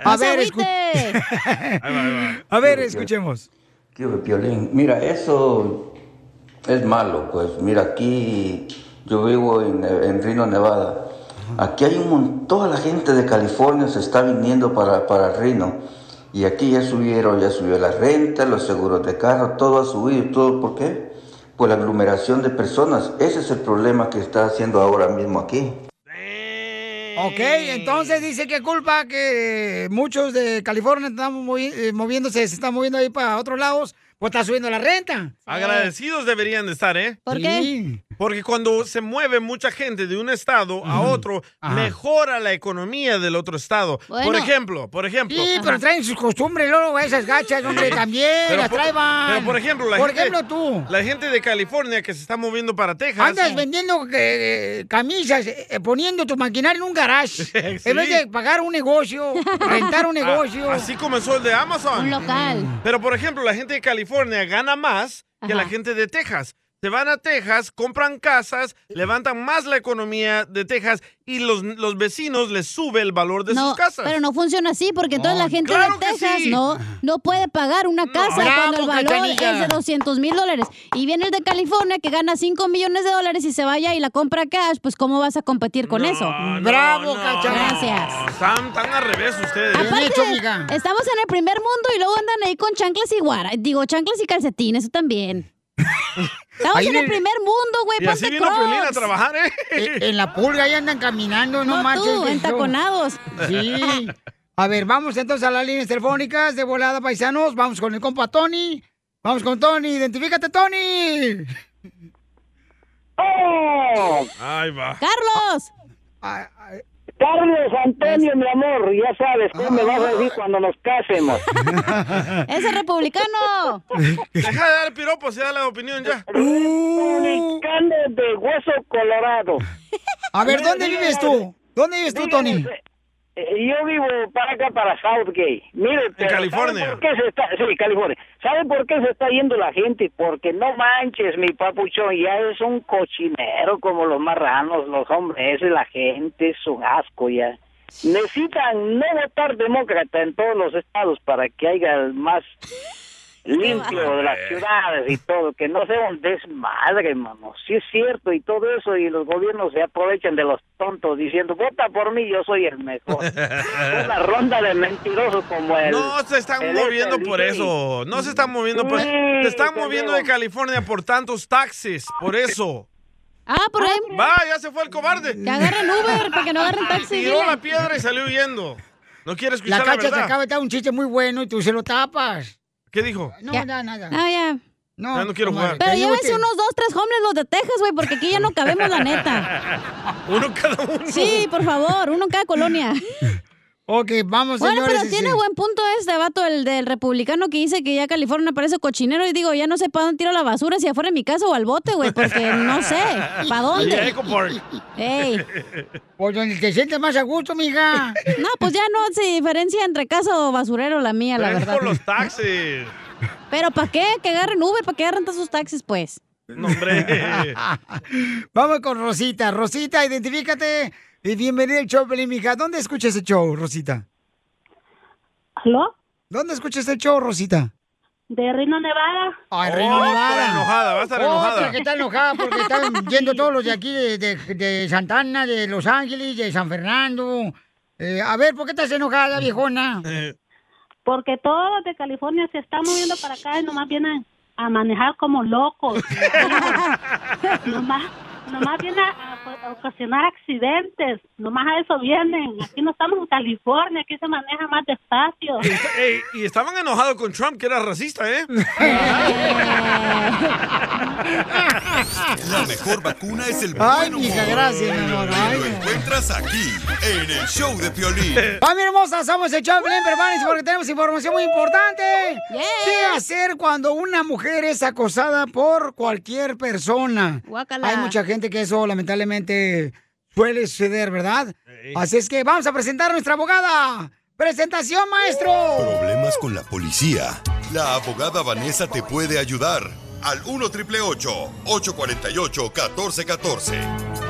A ver, agüite. A ver, escuchemos. ¿Qué hubo, Piolín? Mira, eso es malo, pues. Mira, aquí yo vivo en, en Reno, Nevada. Aquí hay un montón, toda la gente de California se está viniendo para, para Reno. Y aquí ya subieron, ya subió la renta, los seguros de carro, todo ha subido. ¿Todo por qué? Por la aglomeración de personas. Ese es el problema que está haciendo ahora mismo aquí. Ok, entonces dice que culpa que muchos de California están movi- eh, moviéndose, se están moviendo ahí para otros lados, pues está subiendo la renta. Agradecidos deberían de estar, ¿eh? ¿Por qué? Porque cuando se mueve mucha gente de un estado a otro, Ajá. mejora la economía del otro estado. Por ejemplo, por ejemplo. Sí, pero traen sus costumbres, luego esas gachas, hombre, también, Pero las traen. Pero por ejemplo, la Por gente, ejemplo, tú. La gente de California que se está moviendo para Texas. Andas vendiendo eh, camisas, eh, poniendo tu maquinaria en un garage. En vez de pagar un negocio, rentar un negocio. Ah, así comenzó el de Amazon. Un local. Pero por ejemplo, la gente de California gana más que la gente de Texas. Se van a Texas, compran casas, levantan más la economía de Texas y los, los vecinos les sube el valor de No, sus casas. pero no funciona así porque toda la gente claro de Texas sí. no, no puede pagar una casa cuando el valor Cachanilla. es de 200 mil dólares. Y viene el de California que gana 5 millones de dólares y se vaya y la compra cash, pues ¿cómo vas a competir con eso? Bravo, no. Cachanilla. Gracias. Están, están al revés ustedes. Aparte, estamos en el primer mundo y luego andan ahí con chanclas y guara. Digo, chanclas y calcetines, eso también. Estamos Ahí en el primer mundo, güey. Y así Ponte vino Piolín a trabajar, ¿eh? En, en la pulga ahí andan caminando, no, No marches. tú, entaconados. Sí. A ver, vamos entonces a las líneas telefónicas de volada, paisanos. Vamos con el compa Tony. Vamos con Tony. Identifícate, Tony. ¡Oh! Ahí va. ¡Carlos! Carlos Antonio, mi amor, ya sabes, ¿cómo me vas a decir cuando nos casemos? ¡Ese republicano! Deja de dar piropos y da la opinión ya. Republicano de hueso colorado. A ver, ¿dónde vives tú? ¿Dónde vives tú, Tony? Yo vivo para acá, para Southgate. Mire, pero California. ¿sabe por qué se está, sí, California. ¿Sabe por qué se está yendo la gente? Porque no manches, mi papuchón, ya es un cochinero como los marranos, los hombres, la gente es un asco ya. Necesitan no votar demócrata en todos los estados para que haya más limpio de las ciudades y todo, que no sea un desmadre, mano. Sí es cierto y todo eso y los gobiernos se aprovechan de los tontos diciendo, vota por mí, yo soy el mejor. Una ronda de mentirosos como el... No se están el moviendo este, por eso. No se están moviendo por Sí, Se están moviendo digo. de California por tantos taxis. Por eso. Ah, por ahí. Va, ya se fue el cobarde. Que agarren Uber para que no agarren taxi. Tiró la piedra y salió huyendo. No quiere La escuchar la, cacha te verdad. acaba de dar un chiste muy bueno y tú se lo tapas. ¿Qué dijo? No, Ya. nada, nada. Ah, ya. No, Ya no quiero jugar. Pero llévense unos dos, tres hombres los de Texas, güey, porque aquí ya no cabemos, la neta. Uno cada uno. Sí, por favor, uno en cada colonia. Ok, vamos, Bueno, señores. pero tiene buen punto este vato, el del republicano que dice que ya California parece cochinero. Y digo, ya no sé para dónde tiro la basura, si afuera de mi casa o al bote, güey, porque no sé. ¿Para dónde? Ey. Por donde te sientes más a gusto, mija. No, pues ya no se diferencia entre casa o basurero la mía, la Pero verdad. por los taxis. Pero ¿para qué? Que agarren Uber, ¿para qué agarren todos sus taxis, pues? No, hombre. Vamos con Rosita. Rosita, identifícate. Y bienvenida al show, Pelín, mija. ¿Dónde escuchas el show, Rosita? ¿Aló? ¿Dónde escuchas el show, Rosita? De Reno, Nevada. Ay, Oh, Reno, Nevada. estar enojada, va a estar enojada. Otra que está enojada porque están yendo todos los de aquí, de, de, de Santana, de Los Ángeles, de San Fernando. Eh, a ver, ¿por qué estás enojada, viejona? Porque todos de California se están moviendo para acá y nomás vienen a manejar como locos. nomás, nomás vienen a, a ocasionar accidentes. Nomás a eso vienen. Aquí no estamos en California, aquí se maneja más despacio. Y, ey, y estaban enojados con Trump, que era racista, ¿eh? La mejor vacuna es el Ay, buen humor. gracias, mi amor. Y Ay, lo encuentras aquí, en el show de Piolín. ¡Familia hermosa! Somos el show de porque tenemos información muy importante. ¿Qué hacer cuando una mujer es acosada por cualquier persona? Guácala. Hay mucha gente que eso lamentablemente suele suceder, ¿verdad? Así es que vamos a presentar a nuestra abogada. ¡Presentación, maestro! Problemas con la policía. La abogada Vanessa te puede ayudar. Al 1 848 1414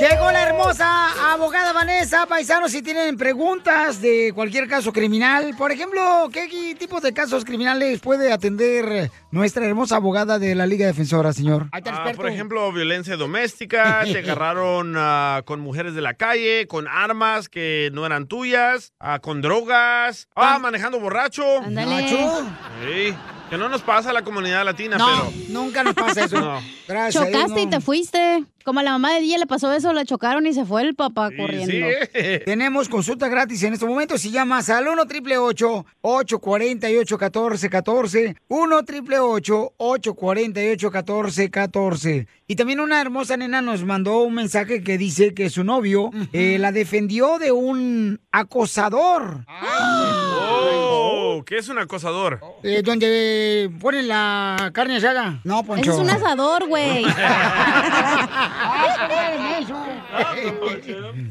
Llegó la hermosa abogada Vanessa. Paisanos, si tienen preguntas de cualquier caso criminal, por ejemplo, ¿qué tipo de casos criminales puede atender nuestra hermosa abogada de la Liga Defensora, señor? Ah, por ejemplo, violencia doméstica, te agarraron ah, con mujeres de la calle, con armas que no eran tuyas, ah, con drogas, ah, manejando borracho. Sí, que no nos pasa a la comunidad latina, No, pero... nunca nos pasa eso. No. Gracias Dios, Chocaste y te fuiste. Como a la mamá de Día le pasó eso, la chocaron y se fue el papá corriendo. Tenemos consulta gratis en este momento. Si llamas al 1 888 848 1414 1 888 848 1414 Y también una hermosa nena nos mandó un mensaje que dice que su novio eh, la defendió de un acosador. Oh, ¿qué es un acosador? Eh, donde ponen la carne asada. No, Poncho. Ese es un asador, güey.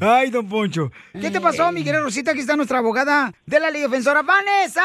Ay, don Poncho. ¿Qué te pasó, mi querida Rosita? Aquí está nuestra abogada de la Liga Defensora, Vanessa.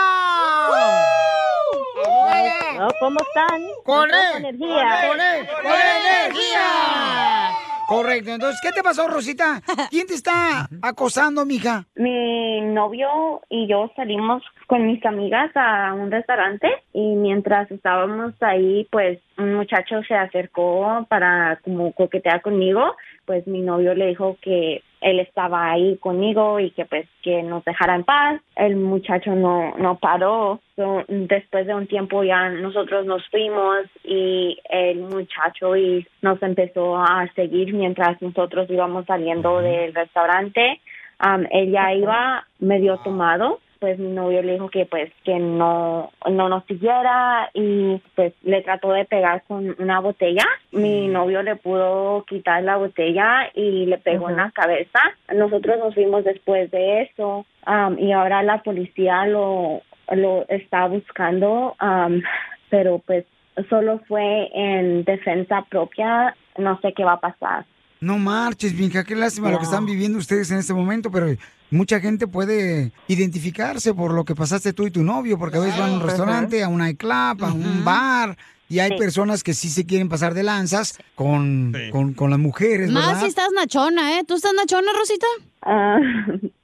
¿Cómo están? ¡Con Con él! energía. ¡Con él! ¡Con energía! Correcto. Entonces, ¿qué te pasó, Rosita? ¿Quién te está acosando, mija? Mi novio y yo salimos con mis amigas a un restaurante y mientras estábamos ahí, pues un muchacho se acercó para como coquetear conmigo, pues mi novio le dijo que él estaba ahí conmigo y que pues que nos dejara en paz. El muchacho no no paró. So, después de un tiempo ya nosotros nos fuimos y el muchacho y nos empezó a seguir mientras nosotros íbamos saliendo del restaurante. Um, él ya iba medio tomado pues mi novio le dijo que pues que no no nos siguiera y pues le trató de pegar con una botella. Mi novio le pudo quitar la botella y le pegó en la cabeza. Nosotros nos fuimos después de eso um, y ahora la policía lo lo está buscando um, pero pues solo fue en defensa propia. No sé qué va a pasar No marches, mija, qué lástima lo que están viviendo ustedes en este momento, pero mucha gente puede identificarse por lo que pasaste tú y tu novio, porque a veces van a un restaurante, a un nightclub, a un bar, y hay Sí. personas que sí se quieren pasar de lanzas con, con, con las mujeres, Más ¿verdad? si estás nachona, ¿eh? ¿Tú estás nachona, Rosita?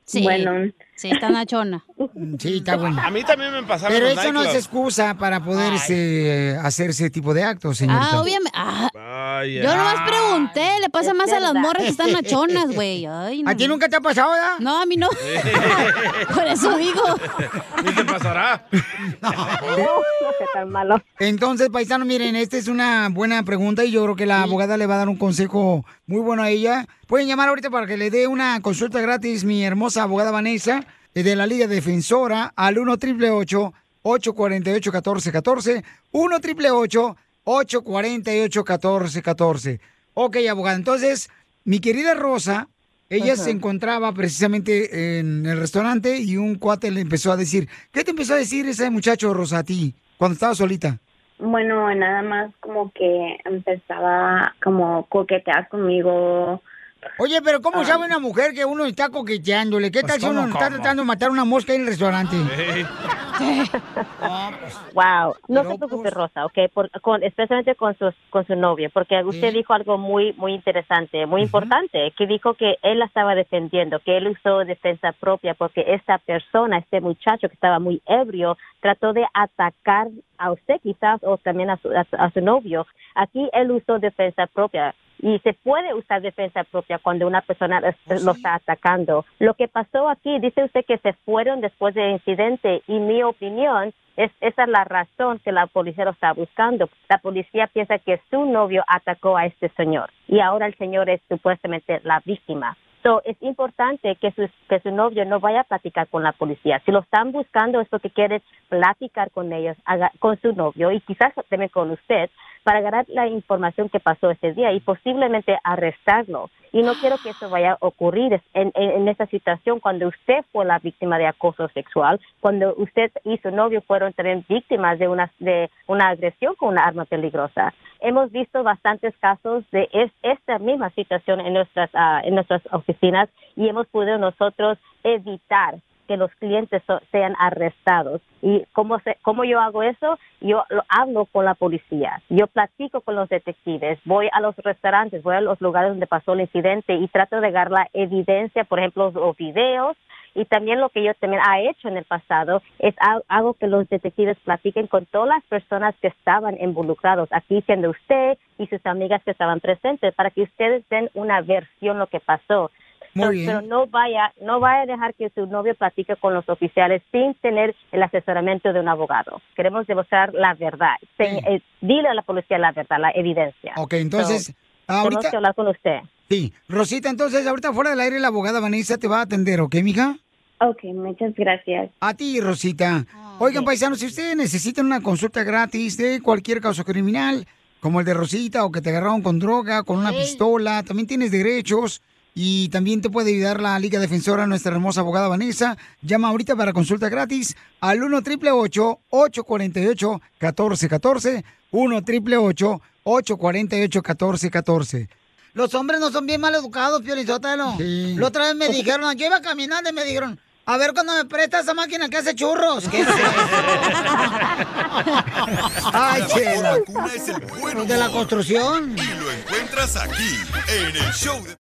sí. bueno. Sí, está nachona. Sí, está bueno. A mí también me pasaron Pero los eso no es nightclubs. excusa para poder este, hacer ese tipo de actos, señorita. Ah, obviamente. Ah, Vaya. yo nomás pregunté, le pasa más a las morras que están nachonas, güey. Ay, no. ¿A ti nunca te ha pasado, verdad? No, a mí no. Por eso digo. Ni te pasará. tan malo. Entonces, paisano, miren, esta es una buena pregunta y yo creo que la abogada le va a dar un consejo muy bueno a ella. Pueden llamar ahorita para que le dé una consulta gratis mi hermosa abogada Vanessa de la Liga Defensora al 1 888 848 1414 1 888 848 1414 Ok, abogada, entonces, mi querida Rosa, ella Ajá. se encontraba precisamente en el restaurante y un cuate le empezó a decir, ¿qué te empezó a decir ese muchacho Rosa a ti cuando estaba solita? Bueno, nada más como que empezaba como coquetear conmigo. Oye, pero ¿cómo Ah. sabe una mujer que uno está coqueteándole? ¿Qué Pues, tal si uno ¿cómo, está tratando de matar una mosca en el restaurante? Wow, no se preocupe Rosa, ok, por, con, especialmente con su con su novio, porque usted Sí. dijo algo muy muy interesante, muy importante, que dijo que él la estaba defendiendo, que él usó defensa propia porque esta persona, este muchacho que estaba muy ebrio, trató de atacar a usted quizás o también a su, a, su- a su novio. Aquí él usó defensa propia. Y se puede usar defensa propia cuando una persona es- lo está atacando. Lo que pasó aquí, dice usted que se fueron después del incidente y mi opinión es esa es la razón que la policía lo está buscando. La policía piensa que su novio atacó a este señor y ahora el señor es supuestamente la víctima. So, es importante que su, que su novio no vaya a platicar con la policía. Si lo están buscando es porque quiere platicar con ellos, haga- con su novio y quizás también con usted para agarrar la información que pasó ese día y posiblemente arrestarlo. Y no quiero que eso vaya a ocurrir en, en, en esa situación cuando usted fue la víctima de acoso sexual, cuando usted y su novio fueron también víctimas de una, de una agresión con una arma peligrosa. Hemos visto bastantes casos de es- esta misma situación en nuestras, ah, en nuestras oficinas y hemos podido nosotros evitar que los clientes sean arrestados. ¿Y cómo, se, cómo yo hago eso? Yo lo hablo con la policía, yo platico con los detectives, voy a los restaurantes, voy a los lugares donde pasó el incidente y trato de dar la evidencia, por ejemplo, los videos. Y también lo que yo también ha hecho en el pasado es ha- hago que los detectives platiquen con todas las personas que estaban involucrados, aquí siendo usted y sus amigas que estaban presentes, para que ustedes den una versión lo que pasó. Muy Pero- bien. Pero no vaya, no vaya a dejar que su novio platique con los oficiales sin tener el asesoramiento de un abogado. Queremos demostrar la verdad. Ten- eh, dile a la policía la verdad, la evidencia. Ok, entonces, So, ahorita- Tenemos que hablar con usted. Sí, Rosita, entonces ahorita fuera del aire la abogada Vanessa te va a atender, ¿ok, mija? Ok, muchas gracias. A ti, Rosita. Oigan, paisanos, si ustedes necesitan una consulta gratis de cualquier caso criminal, como el de Rosita, o que te agarraron con droga, con una pistola, también tienes derechos. Y también te puede ayudar la Liga Defensora, nuestra hermosa abogada Vanessa. Llama ahorita para consulta gratis al 1 888 848 1414 1 888 848 1414 Los hombres no son bien mal educados, Piolizotelo. La otra vez me dijeron, yo iba caminando y me dijeron, a ver cuando me presta esa máquina que hace churros. ¿Qué es eso? Ay, La chela. vacuna es el buen Los de la construcción. Y lo encuentras aquí, en el show de